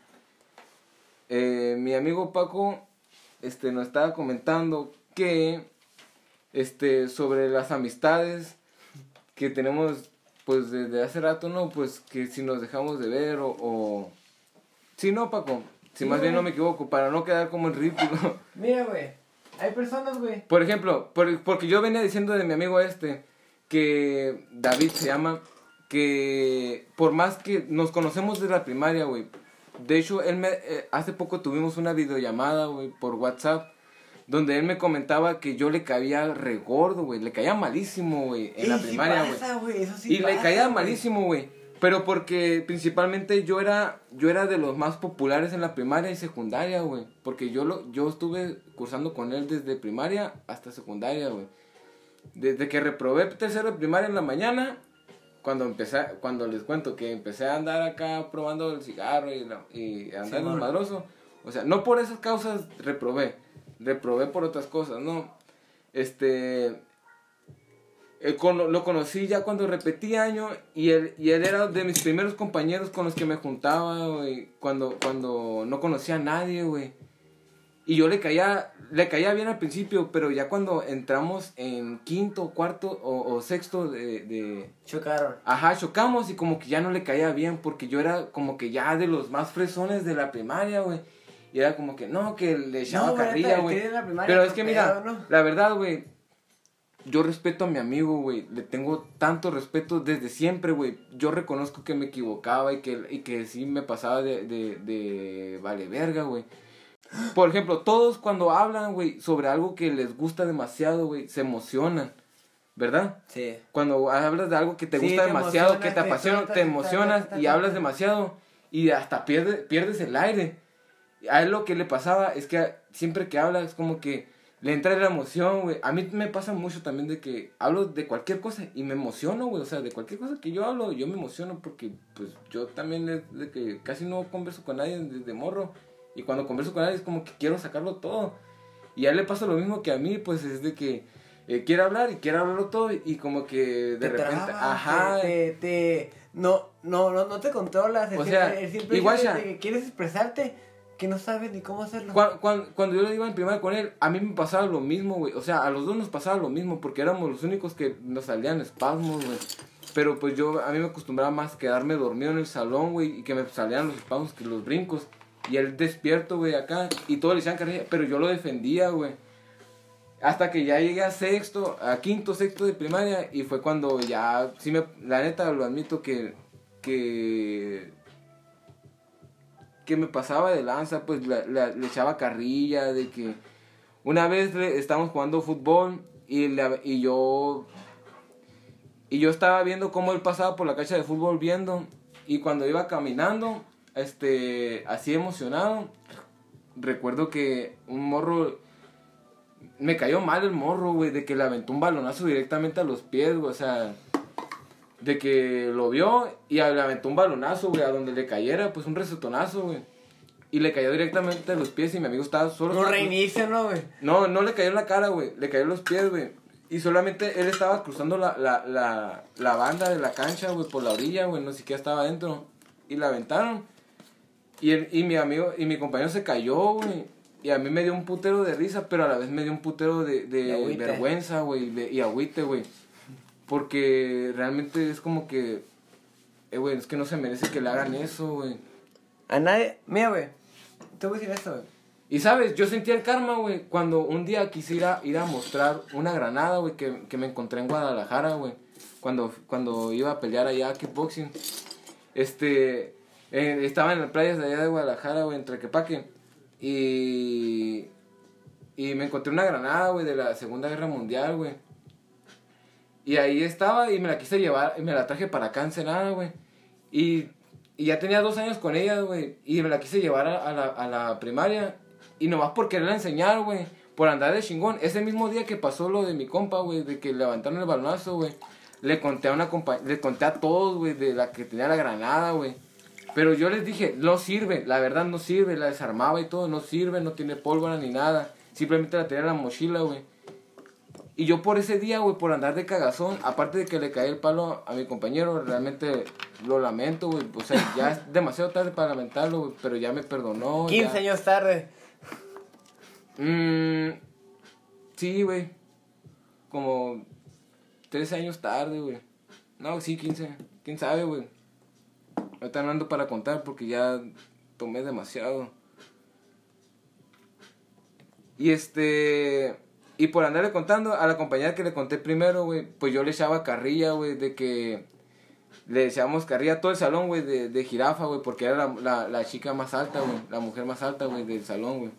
Eh, mi amigo Paco, este, nos estaba comentando que, este, sobre las amistades que tenemos pues desde hace rato, ¿no? Pues que si nos dejamos de ver o... o... Sí, no, Paco. Si más bien no me equivoco, para no quedar como en ridículo. Mira, güey, hay personas, güey. Por ejemplo, por- porque yo venía diciendo de mi amigo este, que David se llama, que por más que nos conocemos desde la primaria, güey. De hecho, él me, eh, hace poco tuvimos una videollamada, güey, por WhatsApp, donde él me comentaba que yo le caía regordo, güey. Le caía malísimo, güey, en la primaria, güey. sí y le caía malísimo, güey. Pero porque principalmente yo era yo era de los más populares en la primaria y secundaria, güey. Porque yo lo yo estuve cursando con él desde primaria hasta secundaria, güey. Desde que reprobé tercero de primaria en la mañana, cuando empecé, cuando les cuento que empecé a andar acá probando el cigarro y, la- y andar Simón. desmadroso. O sea, no por esas causas reprobé. Reprobé por otras cosas, ¿no? Este... eh, con- lo conocí ya cuando repetí año y él, y él era de mis primeros compañeros con los que me juntaba, güey, cuando, cuando no conocía a nadie, güey. Y yo le caía, le caía bien al principio, pero ya cuando entramos en quinto, cuarto o, o sexto de, de... Chocaron. Ajá, chocamos y como que ya no le caía bien porque yo era como que ya de los más fresones de la primaria, güey. Y era como que no, que le echaba No, carrilla, güey. Pero es que mira, la verdad, güey, yo respeto a mi amigo, güey. Le tengo tanto respeto desde siempre, güey. Yo reconozco que me equivocaba y que, y que sí me pasaba de, de, de vale verga, güey. Por ejemplo, todos cuando hablan, güey, sobre algo que les gusta demasiado, güey, se emocionan, ¿verdad? Sí. Cuando hablas de algo que te Sí, gusta te demasiado, que te apasiona, te emocionas y hablas demasiado y hasta pierde, pierdes el aire. A él lo que le pasaba es que siempre que habla es como que le entra la emoción, güey. A mí me pasa mucho también de que hablo de cualquier cosa y me emociono, güey. O sea, de cualquier cosa que yo hablo, yo me emociono porque, pues, yo también es de que casi no converso con nadie desde morro. Y cuando converso con alguien es como que quiero sacarlo todo. Y a él le pasa lo mismo que a mí, pues, es de que eh, quiere hablar y quiere hablarlo todo y como que de te repente, trabas, ajá. Te, te, no, no, no, no te controlas. El O sea, el igual ya- de que quieres expresarte que no sabes ni cómo hacerlo. Cuan- cuan- Cuando, yo iba en primaria con él, a mí me pasaba lo mismo, güey. O sea, a los dos nos pasaba lo mismo porque éramos los únicos que nos salían espasmos, güey. Pero pues yo, a mí me acostumbraba más quedarme dormido en el salón, güey, y que me salieran los espasmos, que los brincos. Y él despierto, güey, acá, y todos le decían carrilla, pero yo lo defendía, güey. Hasta que ya llegué a sexto, a quinto, sexto de primaria, y fue cuando ya, sí me, la neta lo admito que, que, que me pasaba de lanza, pues le echaba carrilla, de que una vez le- estábamos jugando fútbol y, la- y yo, y yo estaba viendo cómo él pasaba por la cancha de fútbol viendo, y cuando iba caminando, este, así emocionado, recuerdo que un morro me cayó mal el morro, güey, de que le aventó un balonazo directamente a los pies, güey, o sea, de que lo vio y le aventó un balonazo, güey, a donde le cayera, pues un resetonazo, güey. Y le cayó directamente a los pies y mi amigo estaba solo. No estaba- reinicia, ¿no, güey? No, no le cayó en la cara, güey, le cayó en los pies, güey. Y solamente él estaba cruzando la, la, la, la banda de la cancha, güey, por la orilla, güey, no siquiera estaba adentro. Y la aventaron. Y, el- y mi amigo, y mi compañero se cayó, güey. Y a mí me dio un putero de risa, pero a la vez me dio un putero de, de vergüenza, güey, y agüite, güey. Porque realmente es como que, eh, güey, es que no se merece que le hagan eso, güey. A nadie. Mira, güey. Te voy a decir esto, güey. Y sabes, yo sentí el karma, güey, cuando un día quisiera ir a mostrar una granada, güey, que, que me encontré en Guadalajara, güey. Cuando, cuando iba a pelear allá a kickboxing. Este, eh, estaba en las playas de allá de Guadalajara, güey, en Trequepaque. Y, y me encontré una granada, güey, de la Segunda Guerra Mundial, güey. Y ahí estaba y me la quise llevar, y me la traje para acá güey. Y, y ya tenía dos años con ella, güey. Y me la quise llevar a, a la, a la primaria. Y nomás por quererla enseñar, güey. Por andar de chingón. Ese mismo día que pasó lo de mi compa, güey, de que levantaron el balonazo, güey. Le conté a una compa le conté a todos, güey, de la que tenía la granada, güey. Pero yo les dije, no sirve, la verdad no sirve, la desarmaba y todo, no sirve, no tiene pólvora ni nada. Simplemente la tenía en la mochila, güey. Y yo por ese día, güey, por andar de cagazón, aparte de que le caí el palo a mi compañero, realmente lo lamento, güey. O sea, ya es demasiado tarde para lamentarlo, güey, pero ya me perdonó. 15 ya. años tarde. Mm, sí, güey. Como 13 años tarde, güey. No, sí, 15. ¿Quién sabe, güey? Ahorita no ando para contar porque ya tomé demasiado. Y este... Y por andarle contando a la compañera que le conté primero, güey, pues yo le echaba carrilla, güey, de que... Le echábamos carrilla a todo el salón, güey, de, de jirafa, güey, porque era la, la, la chica más alta, güey, la mujer más alta, güey, del salón, güey.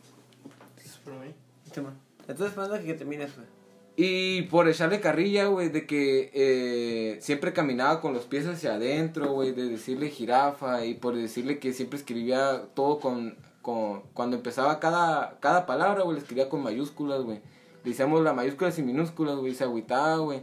Estoy esperando que termines, güey. Y por echarle carrilla, güey, de que eh, siempre caminaba con los pies hacia adentro, güey, de decirle jirafa y por decirle que siempre escribía todo con, con cuando empezaba cada, cada palabra, güey, le escribía con mayúsculas, güey. Le decíamos las mayúsculas y minúsculas, güey, se agüitaba, güey.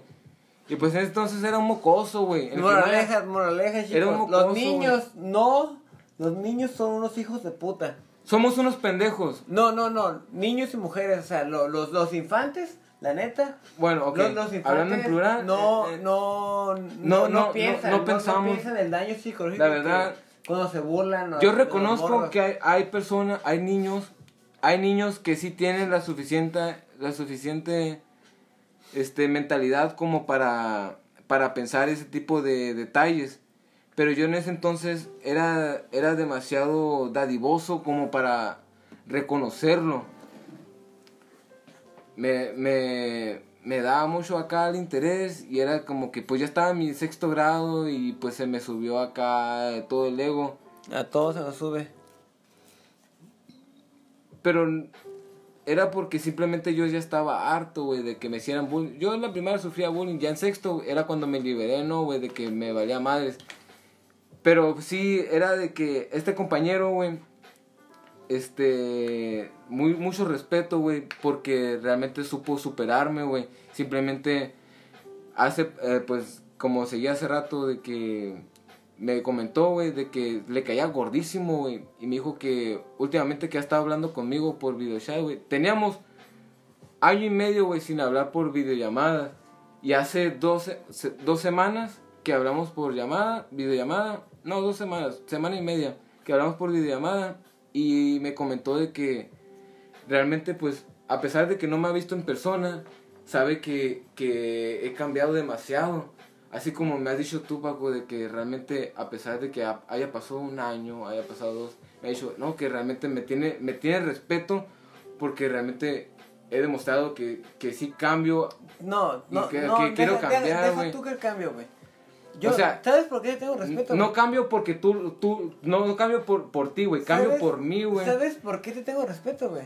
Y pues entonces era un mocoso, güey. En Moraleja, moraleja, chicos. Era un mocoso, los niños, no. Los niños son unos hijos de puta. Somos unos pendejos. No, no, no. Niños y mujeres, o sea, lo- los, los infantes, la neta. Bueno, ok. Los, los Hablando en plural. No, eh, eh, no, no, no, no, no, piensan. no pensamos. piensan el daño psicológico. La verdad, Cuando se burlan. Yo reconozco que hay, hay personas, hay niños, hay niños que sí tienen la suficiente, la suficiente este, mentalidad como para, para pensar ese tipo de detalles. Pero yo en ese entonces era, era demasiado dadivoso como para reconocerlo. Me, me, me daba mucho acá el interés y era como que pues ya estaba en mi sexto grado y pues se me subió acá todo el ego. A todos se nos sube. Pero era porque simplemente yo ya estaba harto, güey, de que me hicieran bullying. Yo en la primera sufría bullying, ya en sexto era cuando me liberé, ¿no, güey? De que me valía madres. Pero sí, era de que este compañero, güey, este, muy, mucho respeto, güey, porque realmente supo superarme, güey. Simplemente hace, eh, pues, como seguía hace rato, de que me comentó, güey, de que le caía gordísimo, güey. Y me dijo que últimamente que ha estado hablando conmigo por videochat, güey. Teníamos año y medio, güey, sin hablar por videollamadas. Y hace dos, dos semanas que hablamos por llamada, videollamada. No, dos semanas, semana y media que hablamos por videollamada. Y me comentó de que realmente, pues, a pesar de que no me ha visto en persona, sabe que, que he cambiado demasiado. así como me has dicho tú, Paco, de que realmente, a pesar de que ha- haya pasado un año, haya pasado dos, me ha dicho, no, que realmente me tiene, me tiene respeto porque realmente he demostrado que, que sí cambio. No, Y no, que- no, que quiero deja, cambiar, deja, güey. tú que el cambio, güey. Yo, O sea, ¿sabes por qué tengo respeto? no güey? cambio porque tú, tú, no, no cambio por, por ti, güey, cambio ¿Sabes- por mí, güey. ¿Sabes por qué te tengo respeto, güey?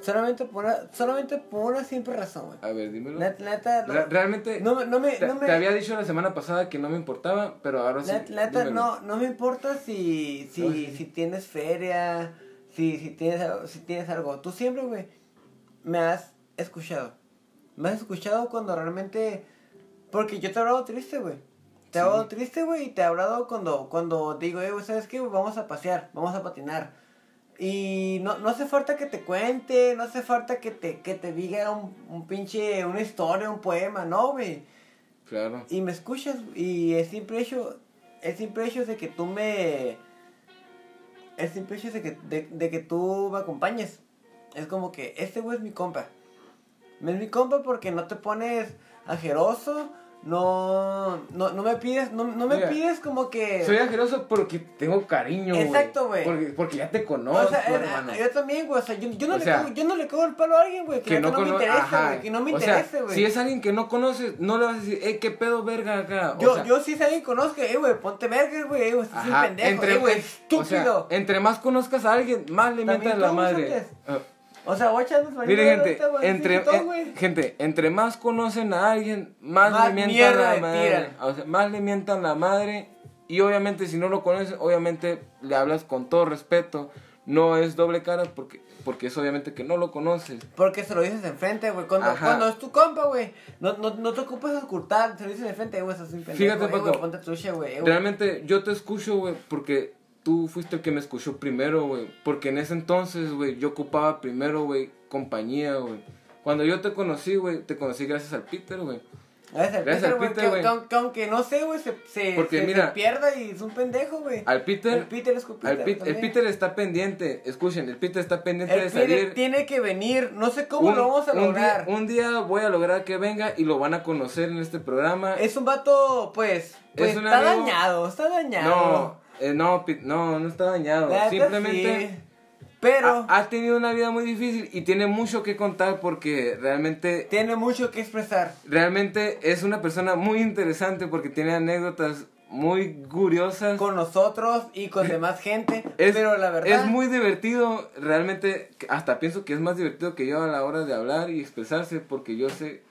Solamente por una, solamente por una simple razón, güey. A ver, dímelo. No, Re- realmente, no, me- no me, te, no me, te había dicho la semana pasada que no me importaba, pero ahora sí. Net- Neta, no, no me importa si, si, No, sí. si tienes feria, si, si, tienes, si tienes algo. Tú siempre, güey, me has escuchado. Me has escuchado cuando realmente... Porque yo te he hablado triste, güey. Te Sí. hablado triste, güey, y te he hablado cuando, cuando digo, eh, güey, ¿sabes qué? Vamos a pasear, vamos a patinar. Y no, no hace falta que te cuente, no hace falta que te, que te diga un, un pinche, una historia, un poema, no, güey Claro. y me escuchas y el simple hecho el simple hecho de que tú me el simple hecho de que de, de que tú me acompañes es como que este güey es mi compa es mi compa porque no te pones ajeroso no no, no me pides no, no me Mira, pides como que Soy ajeroso porque tengo cariño, güey. Exacto, güey. Porque, porque ya te conozco, o sea, eh, hermano. yo también, güey, o sea, yo, yo no O le sea, cago, yo no le cago el palo a alguien, güey, que, no, no, me interesa, güey, que no me interese, güey. si es alguien que no conoces, no le vas a decir, eh, qué pedo verga acá. Yo, sea, yo sí sé alguien que conozca, eh, güey, ponte verga, güey, eh, estás un pendejo, entre, eh, güey, estúpido. Entre más conozcas a alguien, más le mientas la madre. Sánchez. O sea, voy echando saliva Mire, gente, güey, entre, todo, eh, güey. gente, entre más conocen a alguien, más, Más le mientan la madre. O sea, más le mientan la madre. Y obviamente, si no lo conoces, obviamente le hablas con todo respeto. No es doble cara porque, porque es obviamente que no lo conoces. Porque se lo dices enfrente, güey. Cuando, cuando es tu compa, güey. No, no, no te ocupes de ocultar. Se lo dices enfrente, güey. Estás un pendejo. Fíjate, eh, güey, Paco, Ponte güey. eh, güey. Realmente yo te escucho, güey, porque tú fuiste el que me escuchó primero, güey. Porque en ese entonces, güey, yo ocupaba primero, güey, compañía, güey. Cuando yo te conocí, güey, te conocí gracias al Peter, güey. Gracias al gracias Peter, al güey. Que- aunque- que aunque no sé, güey, se, se, Porque, se- mira, se pierda y es un pendejo, güey. Al Peter, El Peter es al Peter Pit- el. Peter está pendiente, escuchen, el Peter está pendiente El de Peter salir. tiene que venir. No sé cómo Un- lo vamos a un día- lograr. Un día, voy a lograr que venga y lo van a conocer en este programa. Es un vato, pues. Pues un está amigo- dañado, está dañado. no, eh, no, no, no está dañado. Neta, Simplemente sí. Pero ha, tenido una vida muy difícil y tiene mucho que contar porque realmente tiene mucho que expresar. Realmente es una persona muy interesante porque tiene anécdotas muy curiosas. Con nosotros y con demás gente. es, pero la verdad. es muy divertido, realmente hasta pienso que es más divertido que yo a la hora de hablar y expresarse porque yo sé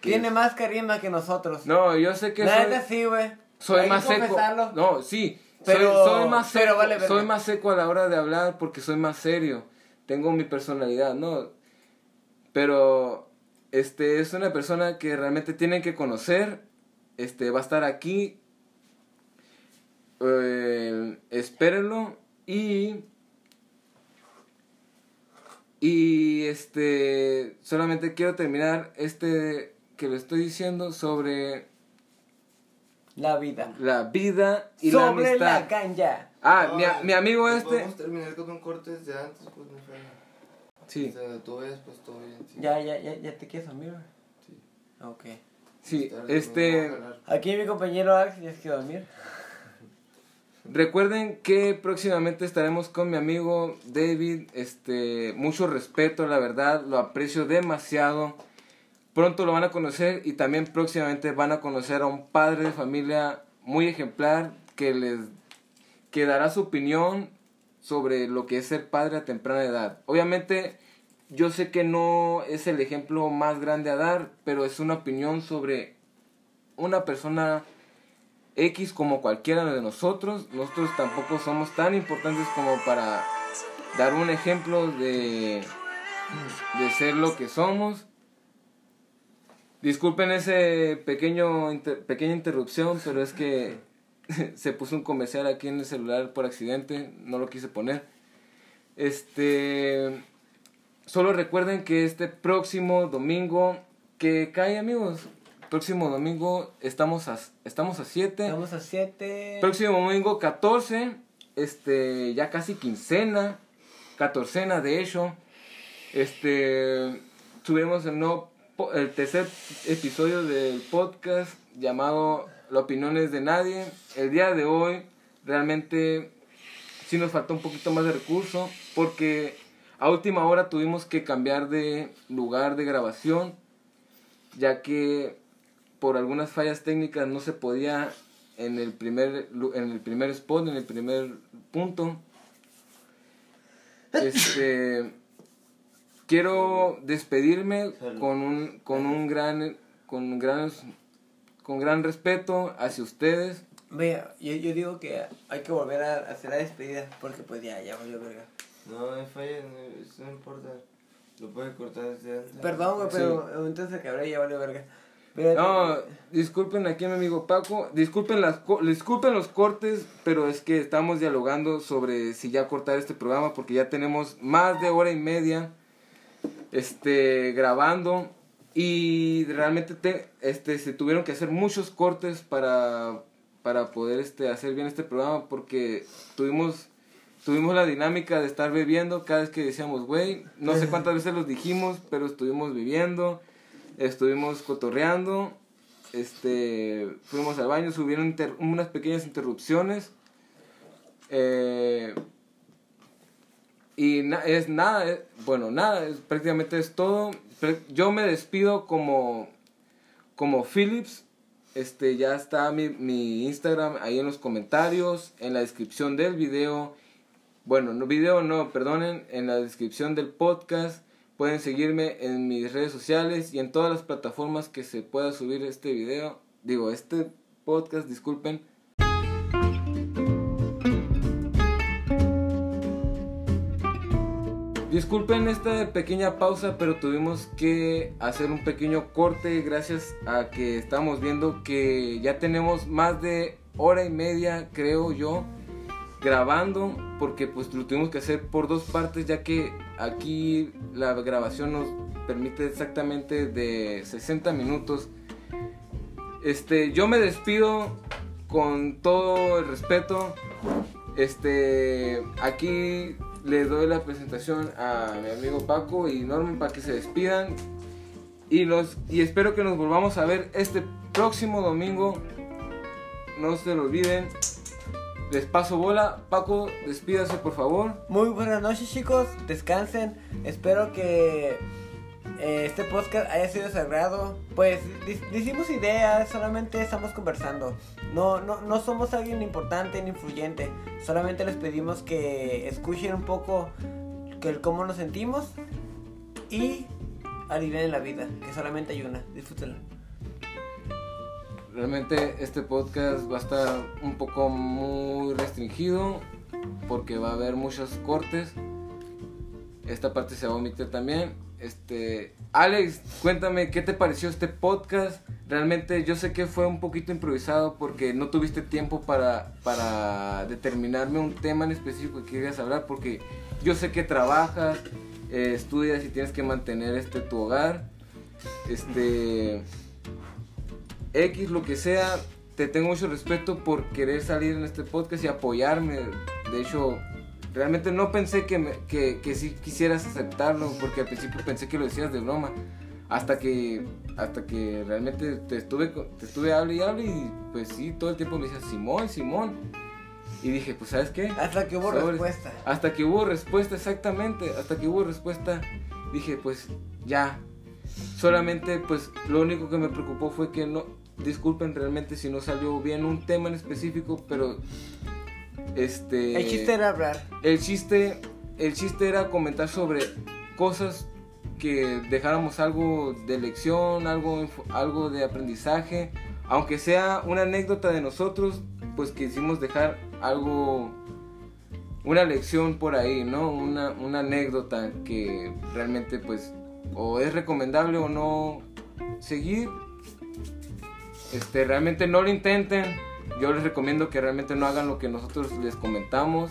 que Tiene más carisma que nosotros. No, yo sé que la soy, neta sí, güey. soy Hay que más seco. No, sí, Pero- soy, soy más pero seco, vale soy más seco a la hora de hablar porque soy más serio. Tengo mi personalidad, no. Pero este es una persona que realmente tienen que conocer. Este va a estar aquí. Eh, espérenlo y y este solamente quiero terminar este que lo estoy diciendo sobre La vida. la vida y la Sobre la amistad. ganja. Ah, mi, a- mi amigo ¿no este. Podemos terminar con un corte desde antes, pues no fue. Sí, O sea, tú ves, pues todo bien. sí. Ya, ya, ya, ya te quieres dormir, güey. Sí. Ok. sí. Este. Aquí mi compañero Alex ya se quiere dormir. Recuerden que próximamente estaremos con mi amigo David. Este, mucho respeto, la verdad, lo aprecio demasiado. Pronto lo van a conocer y también próximamente van a conocer a un padre de familia muy ejemplar que les que dará su opinión sobre lo que es ser padre a temprana edad. Obviamente yo sé que no es el ejemplo más grande a dar, pero es una opinión sobre una persona X como cualquiera de nosotros. Nosotros tampoco somos tan importantes como para dar un ejemplo de, de ser lo que somos. Disculpen ese pequeño inter- pequeña interrupción, pero es que se puso un comercial aquí en el celular por accidente, no lo quise poner. Este solo recuerden que este próximo domingo que cae, amigos. Próximo domingo estamos a estamos a 7. Estamos a 7. Próximo domingo 14, este, ya casi quincena, catorcena de hecho, este, subimos el, nuevo el tercer episodio del podcast llamado La opinión es de nadie. El día de hoy realmente sí nos faltó un poquito más de recurso porque a última hora tuvimos que cambiar de lugar de grabación ya que por algunas fallas técnicas no se podía en el primer en el primer spot, en el primer punto. Este quiero despedirme con un con un gran con gran con gran respeto hacia ustedes. Vea, yo, yo digo que hay que volver a hacer la despedida porque pues ya, ya valió verga. No, hay falla, no, eso no importa. Lo puedes cortar desde antes. Perdón, güey, Sí. pero entonces y ya valió verga. Pero, No, disculpen aquí mi amigo Paco, disculpen las co- disculpen los cortes, pero es que estamos dialogando sobre si ya cortar este programa porque ya tenemos más de hora y media este grabando y realmente te, este se tuvieron que hacer muchos cortes para para poder este hacer bien este programa porque tuvimos tuvimos la dinámica de estar bebiendo cada vez que decíamos güey no sé cuántas veces los dijimos pero estuvimos bebiendo estuvimos cotorreando este fuimos al baño subieron inter- unas pequeñas interrupciones eh, y es nada, bueno, nada, es, prácticamente es todo. Yo me despido como, como Philips. Este, ya está mi, mi Instagram ahí en los comentarios, en la descripción del video. Bueno, no video, no, perdonen, en la descripción del podcast. Pueden seguirme en mis redes sociales y en todas las plataformas que se pueda subir este video. Digo, este podcast, disculpen. Disculpen esta pequeña pausa, pero tuvimos que hacer un pequeño corte gracias a que estamos viendo que ya tenemos más de hora y media, creo yo, grabando, porque pues lo tuvimos que hacer por dos partes, ya que aquí la grabación nos permite exactamente de 60 minutos. Este, yo me despido con todo el respeto. Este, aquí le doy la presentación a mi amigo Paco y Norman para que se despidan. Y, los, y espero que nos volvamos a ver este próximo domingo. No se lo olviden. Les paso bola. Paco, despídase por favor. Muy buenas noches chicos, descansen. Espero que eh, este podcast haya sido agrado. Pues decimos ideas, solamente estamos conversando. No, no, no somos alguien importante ni influyente. Solamente les pedimos que escuchen un poco que cómo nos sentimos y alivien la vida, que solamente hay una. Disfrútenla. Realmente este podcast va a estar un poco muy restringido porque va a haber muchos cortes. Esta parte se va a omitir también. Este, Alex, cuéntame qué te pareció este podcast. Realmente yo sé que fue un poquito improvisado porque no tuviste tiempo para, para determinarme un tema en específico que querías hablar porque yo sé que trabajas, eh, estudias y tienes que mantener este tu hogar. Este X, lo que sea, te tengo mucho respeto por querer salir en este podcast y apoyarme. De hecho, realmente no pensé que, me, que, que sí quisieras aceptarlo, porque al principio pensé que lo decías de broma. Hasta que, hasta que realmente te estuve, te estuve hable y hable y pues sí, todo el tiempo me decías Simón, Simón. Y dije, pues ¿sabes qué? Hasta que hubo respuesta. Hasta que hubo respuesta, exactamente. Hasta que hubo respuesta, dije, pues ya. Solamente, pues lo único que me preocupó fue que no. Disculpen realmente si no salió bien un tema en específico, pero. Este. El chiste era hablar. El chiste. El chiste era comentar sobre cosas que dejáramos algo de lección, algo, algo de aprendizaje. Aunque sea una anécdota de nosotros, pues quisimos dejar algo una lección por ahí, ¿no? Una, una anécdota que realmente pues o es recomendable o no seguir. Este, realmente no lo intenten. Yo les recomiendo que realmente no hagan lo que nosotros les comentamos.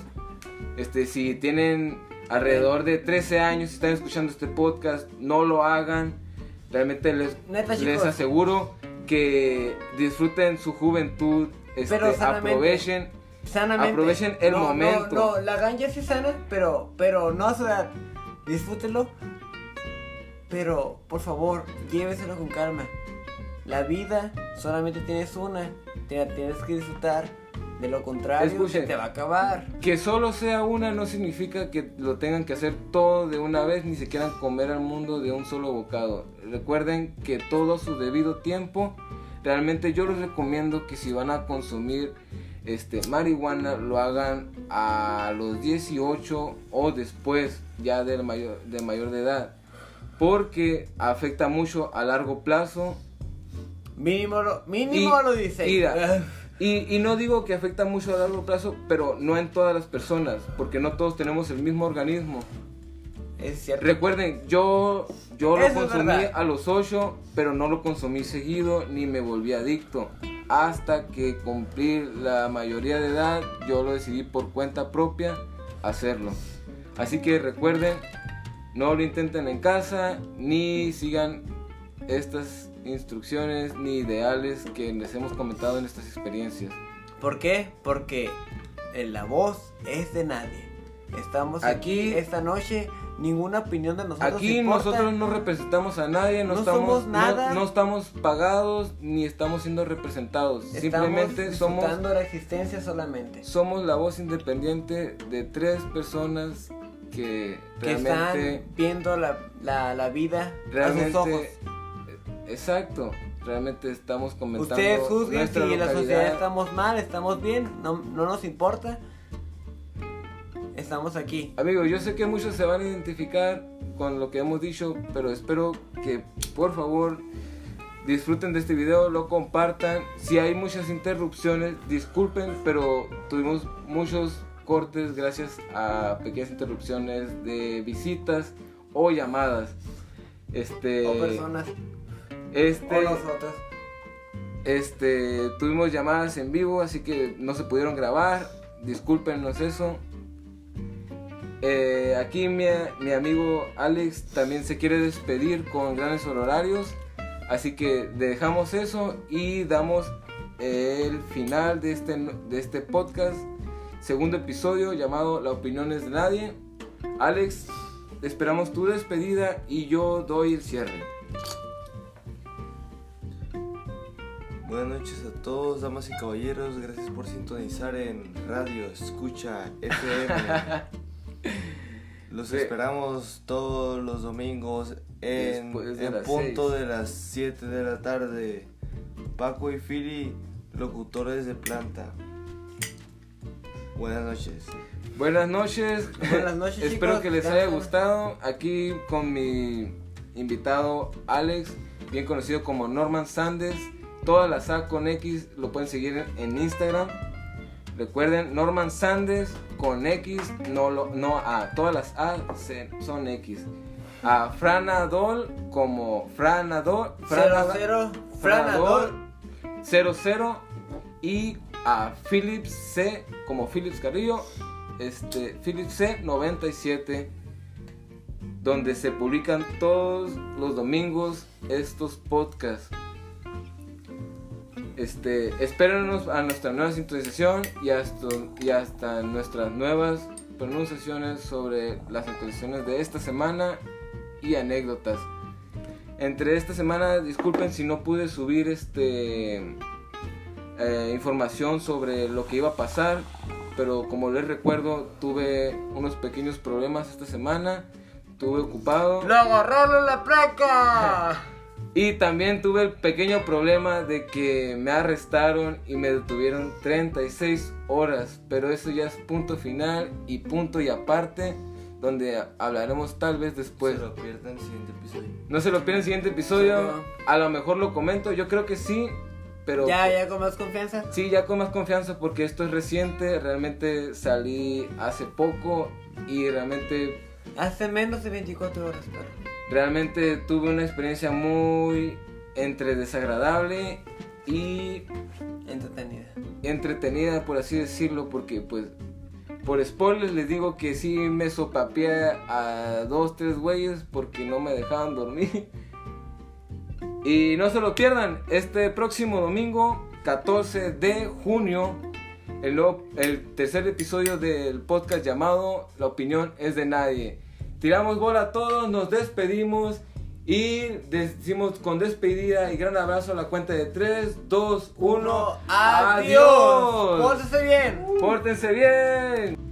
Este, si tienen alrededor de 13 años y están escuchando este podcast, no lo hagan. Realmente les, Neta, les aseguro que disfruten su juventud, este, Pero sanamente. aprovechen Sanamente. Aprovechen el No, momento. No, no, la ganja sí sana, pero, pero no a su edad. Disfrútenlo. Pero, por favor, lléveselo con calma. La vida solamente tienes una. Te- tienes que disfrutar. De lo contrario, Escuchen. se te va a acabar. Que solo sea una no significa que lo tengan que hacer todo de una vez ni se quieran comer al mundo de un solo bocado. Recuerden que todo su debido tiempo. Realmente yo les recomiendo que si van a consumir este marihuana lo hagan a los 18 o después ya del mayor de mayor de edad. Porque afecta mucho a largo plazo Mínimo, lo- mínimo Y- a los 16. mira, Y, y no digo que afecta mucho a largo plazo, pero no en todas las personas, porque no todos tenemos el mismo organismo. es cierto. Recuerden, yo, yo lo Eso consumí a los 8, pero no lo consumí seguido ni me volví adicto. Hasta que cumplí la mayoría de edad, yo lo decidí por cuenta propia hacerlo. Así que recuerden, no lo intenten en casa, ni sigan estas instrucciones ni ideales que les hemos comentado en estas experiencias. ¿Por qué? Porque la voz es de nadie. Estamos aquí, Aquí- esta noche, ninguna opinión de nosotros Aquí importa. nosotros no representamos a nadie, no, No estamos, somos no- nada. No, estamos pagados ni estamos siendo representados. Estamos Simplemente somos, la existencia solamente. somos la voz independiente de tres personas que, Que realmente, están viendo la, la, la vida realmente, a sus ojos. Exacto, realmente estamos comentando Ustedes juzguen si en la sociedad estamos mal, estamos bien, no, no nos importa. Estamos aquí. Amigos, yo sé que muchos se van a identificar con lo que hemos dicho, pero espero que por favor disfruten de este video, lo compartan. Si hay muchas interrupciones, disculpen, pero tuvimos muchos cortes gracias a pequeñas interrupciones de visitas o llamadas. Este, O personas, este, o nosotros. este, tuvimos llamadas en vivo, así que no se pudieron grabar. Discúlpenos eso. Eh, aquí mi, mi amigo Alex también se quiere despedir con grandes honorarios. Así que dejamos eso y damos el final de este, de este podcast. Segundo episodio llamado La opinión es de nadie. Alex, esperamos tu despedida y yo doy el cierre. Noches a todos, damas y caballeros. Gracias por sintonizar en Radio Escucha FM. Los esperamos todos los domingos en, de en punto seis. de las 7 de la tarde. Paco y Fili, locutores de planta. Buenas noches. Buenas noches. Buenas noches, Espero chicos. que les haya gustado. Aquí con mi invitado Alex, bien conocido como Norman Sandes. Todas las A con X lo pueden seguir en Instagram. Recuerden, Norman Sandes con X, no, lo, no A. Todas las A son X. A Franadol como Franadol. Franada- 00, Franadol Franadol. 00 y a Philips C como Philips Carrillo, este Philips C 97 donde se publican todos los domingos estos podcasts. Este, espérenos a nuestra nueva sintonización y hasta, y hasta nuestras nuevas pronunciaciones sobre las actualizaciones de esta semana y anécdotas. Entre esta semana, disculpen si no pude subir este eh, información sobre lo que iba a pasar, pero como les recuerdo, tuve unos pequeños problemas esta semana, estuve ocupado ¡Lo agarraron la placa! y también tuve el pequeño problema de que me arrestaron y me detuvieron 36 horas, pero eso ya es punto final y punto y aparte, donde hablaremos tal vez después. Se lo pierdan el siguiente episodio. No se lo pierdan en el siguiente episodio. A lo mejor lo comento. Yo creo que sí. Pero Ya, ya con más confianza. sí, ya con más confianza porque esto es reciente. Realmente salí hace poco y realmente, Hace menos de 24 horas, pero. Realmente tuve una experiencia muy entre desagradable y Entretenida. entretenida, por así decirlo, porque pues por spoilers les digo que sí me sopapeé a dos, tres güeyes porque no me dejaban dormir. Y no se lo pierdan, este próximo domingo, 14 de junio, el, el tercer episodio del podcast llamado La opinión es de nadie. Tiramos bola a todos, nos despedimos Y decimos con despedida y gran abrazo a la cuenta de 3, 2, 1. Adiós. Pórtese bien. Pórtense bien.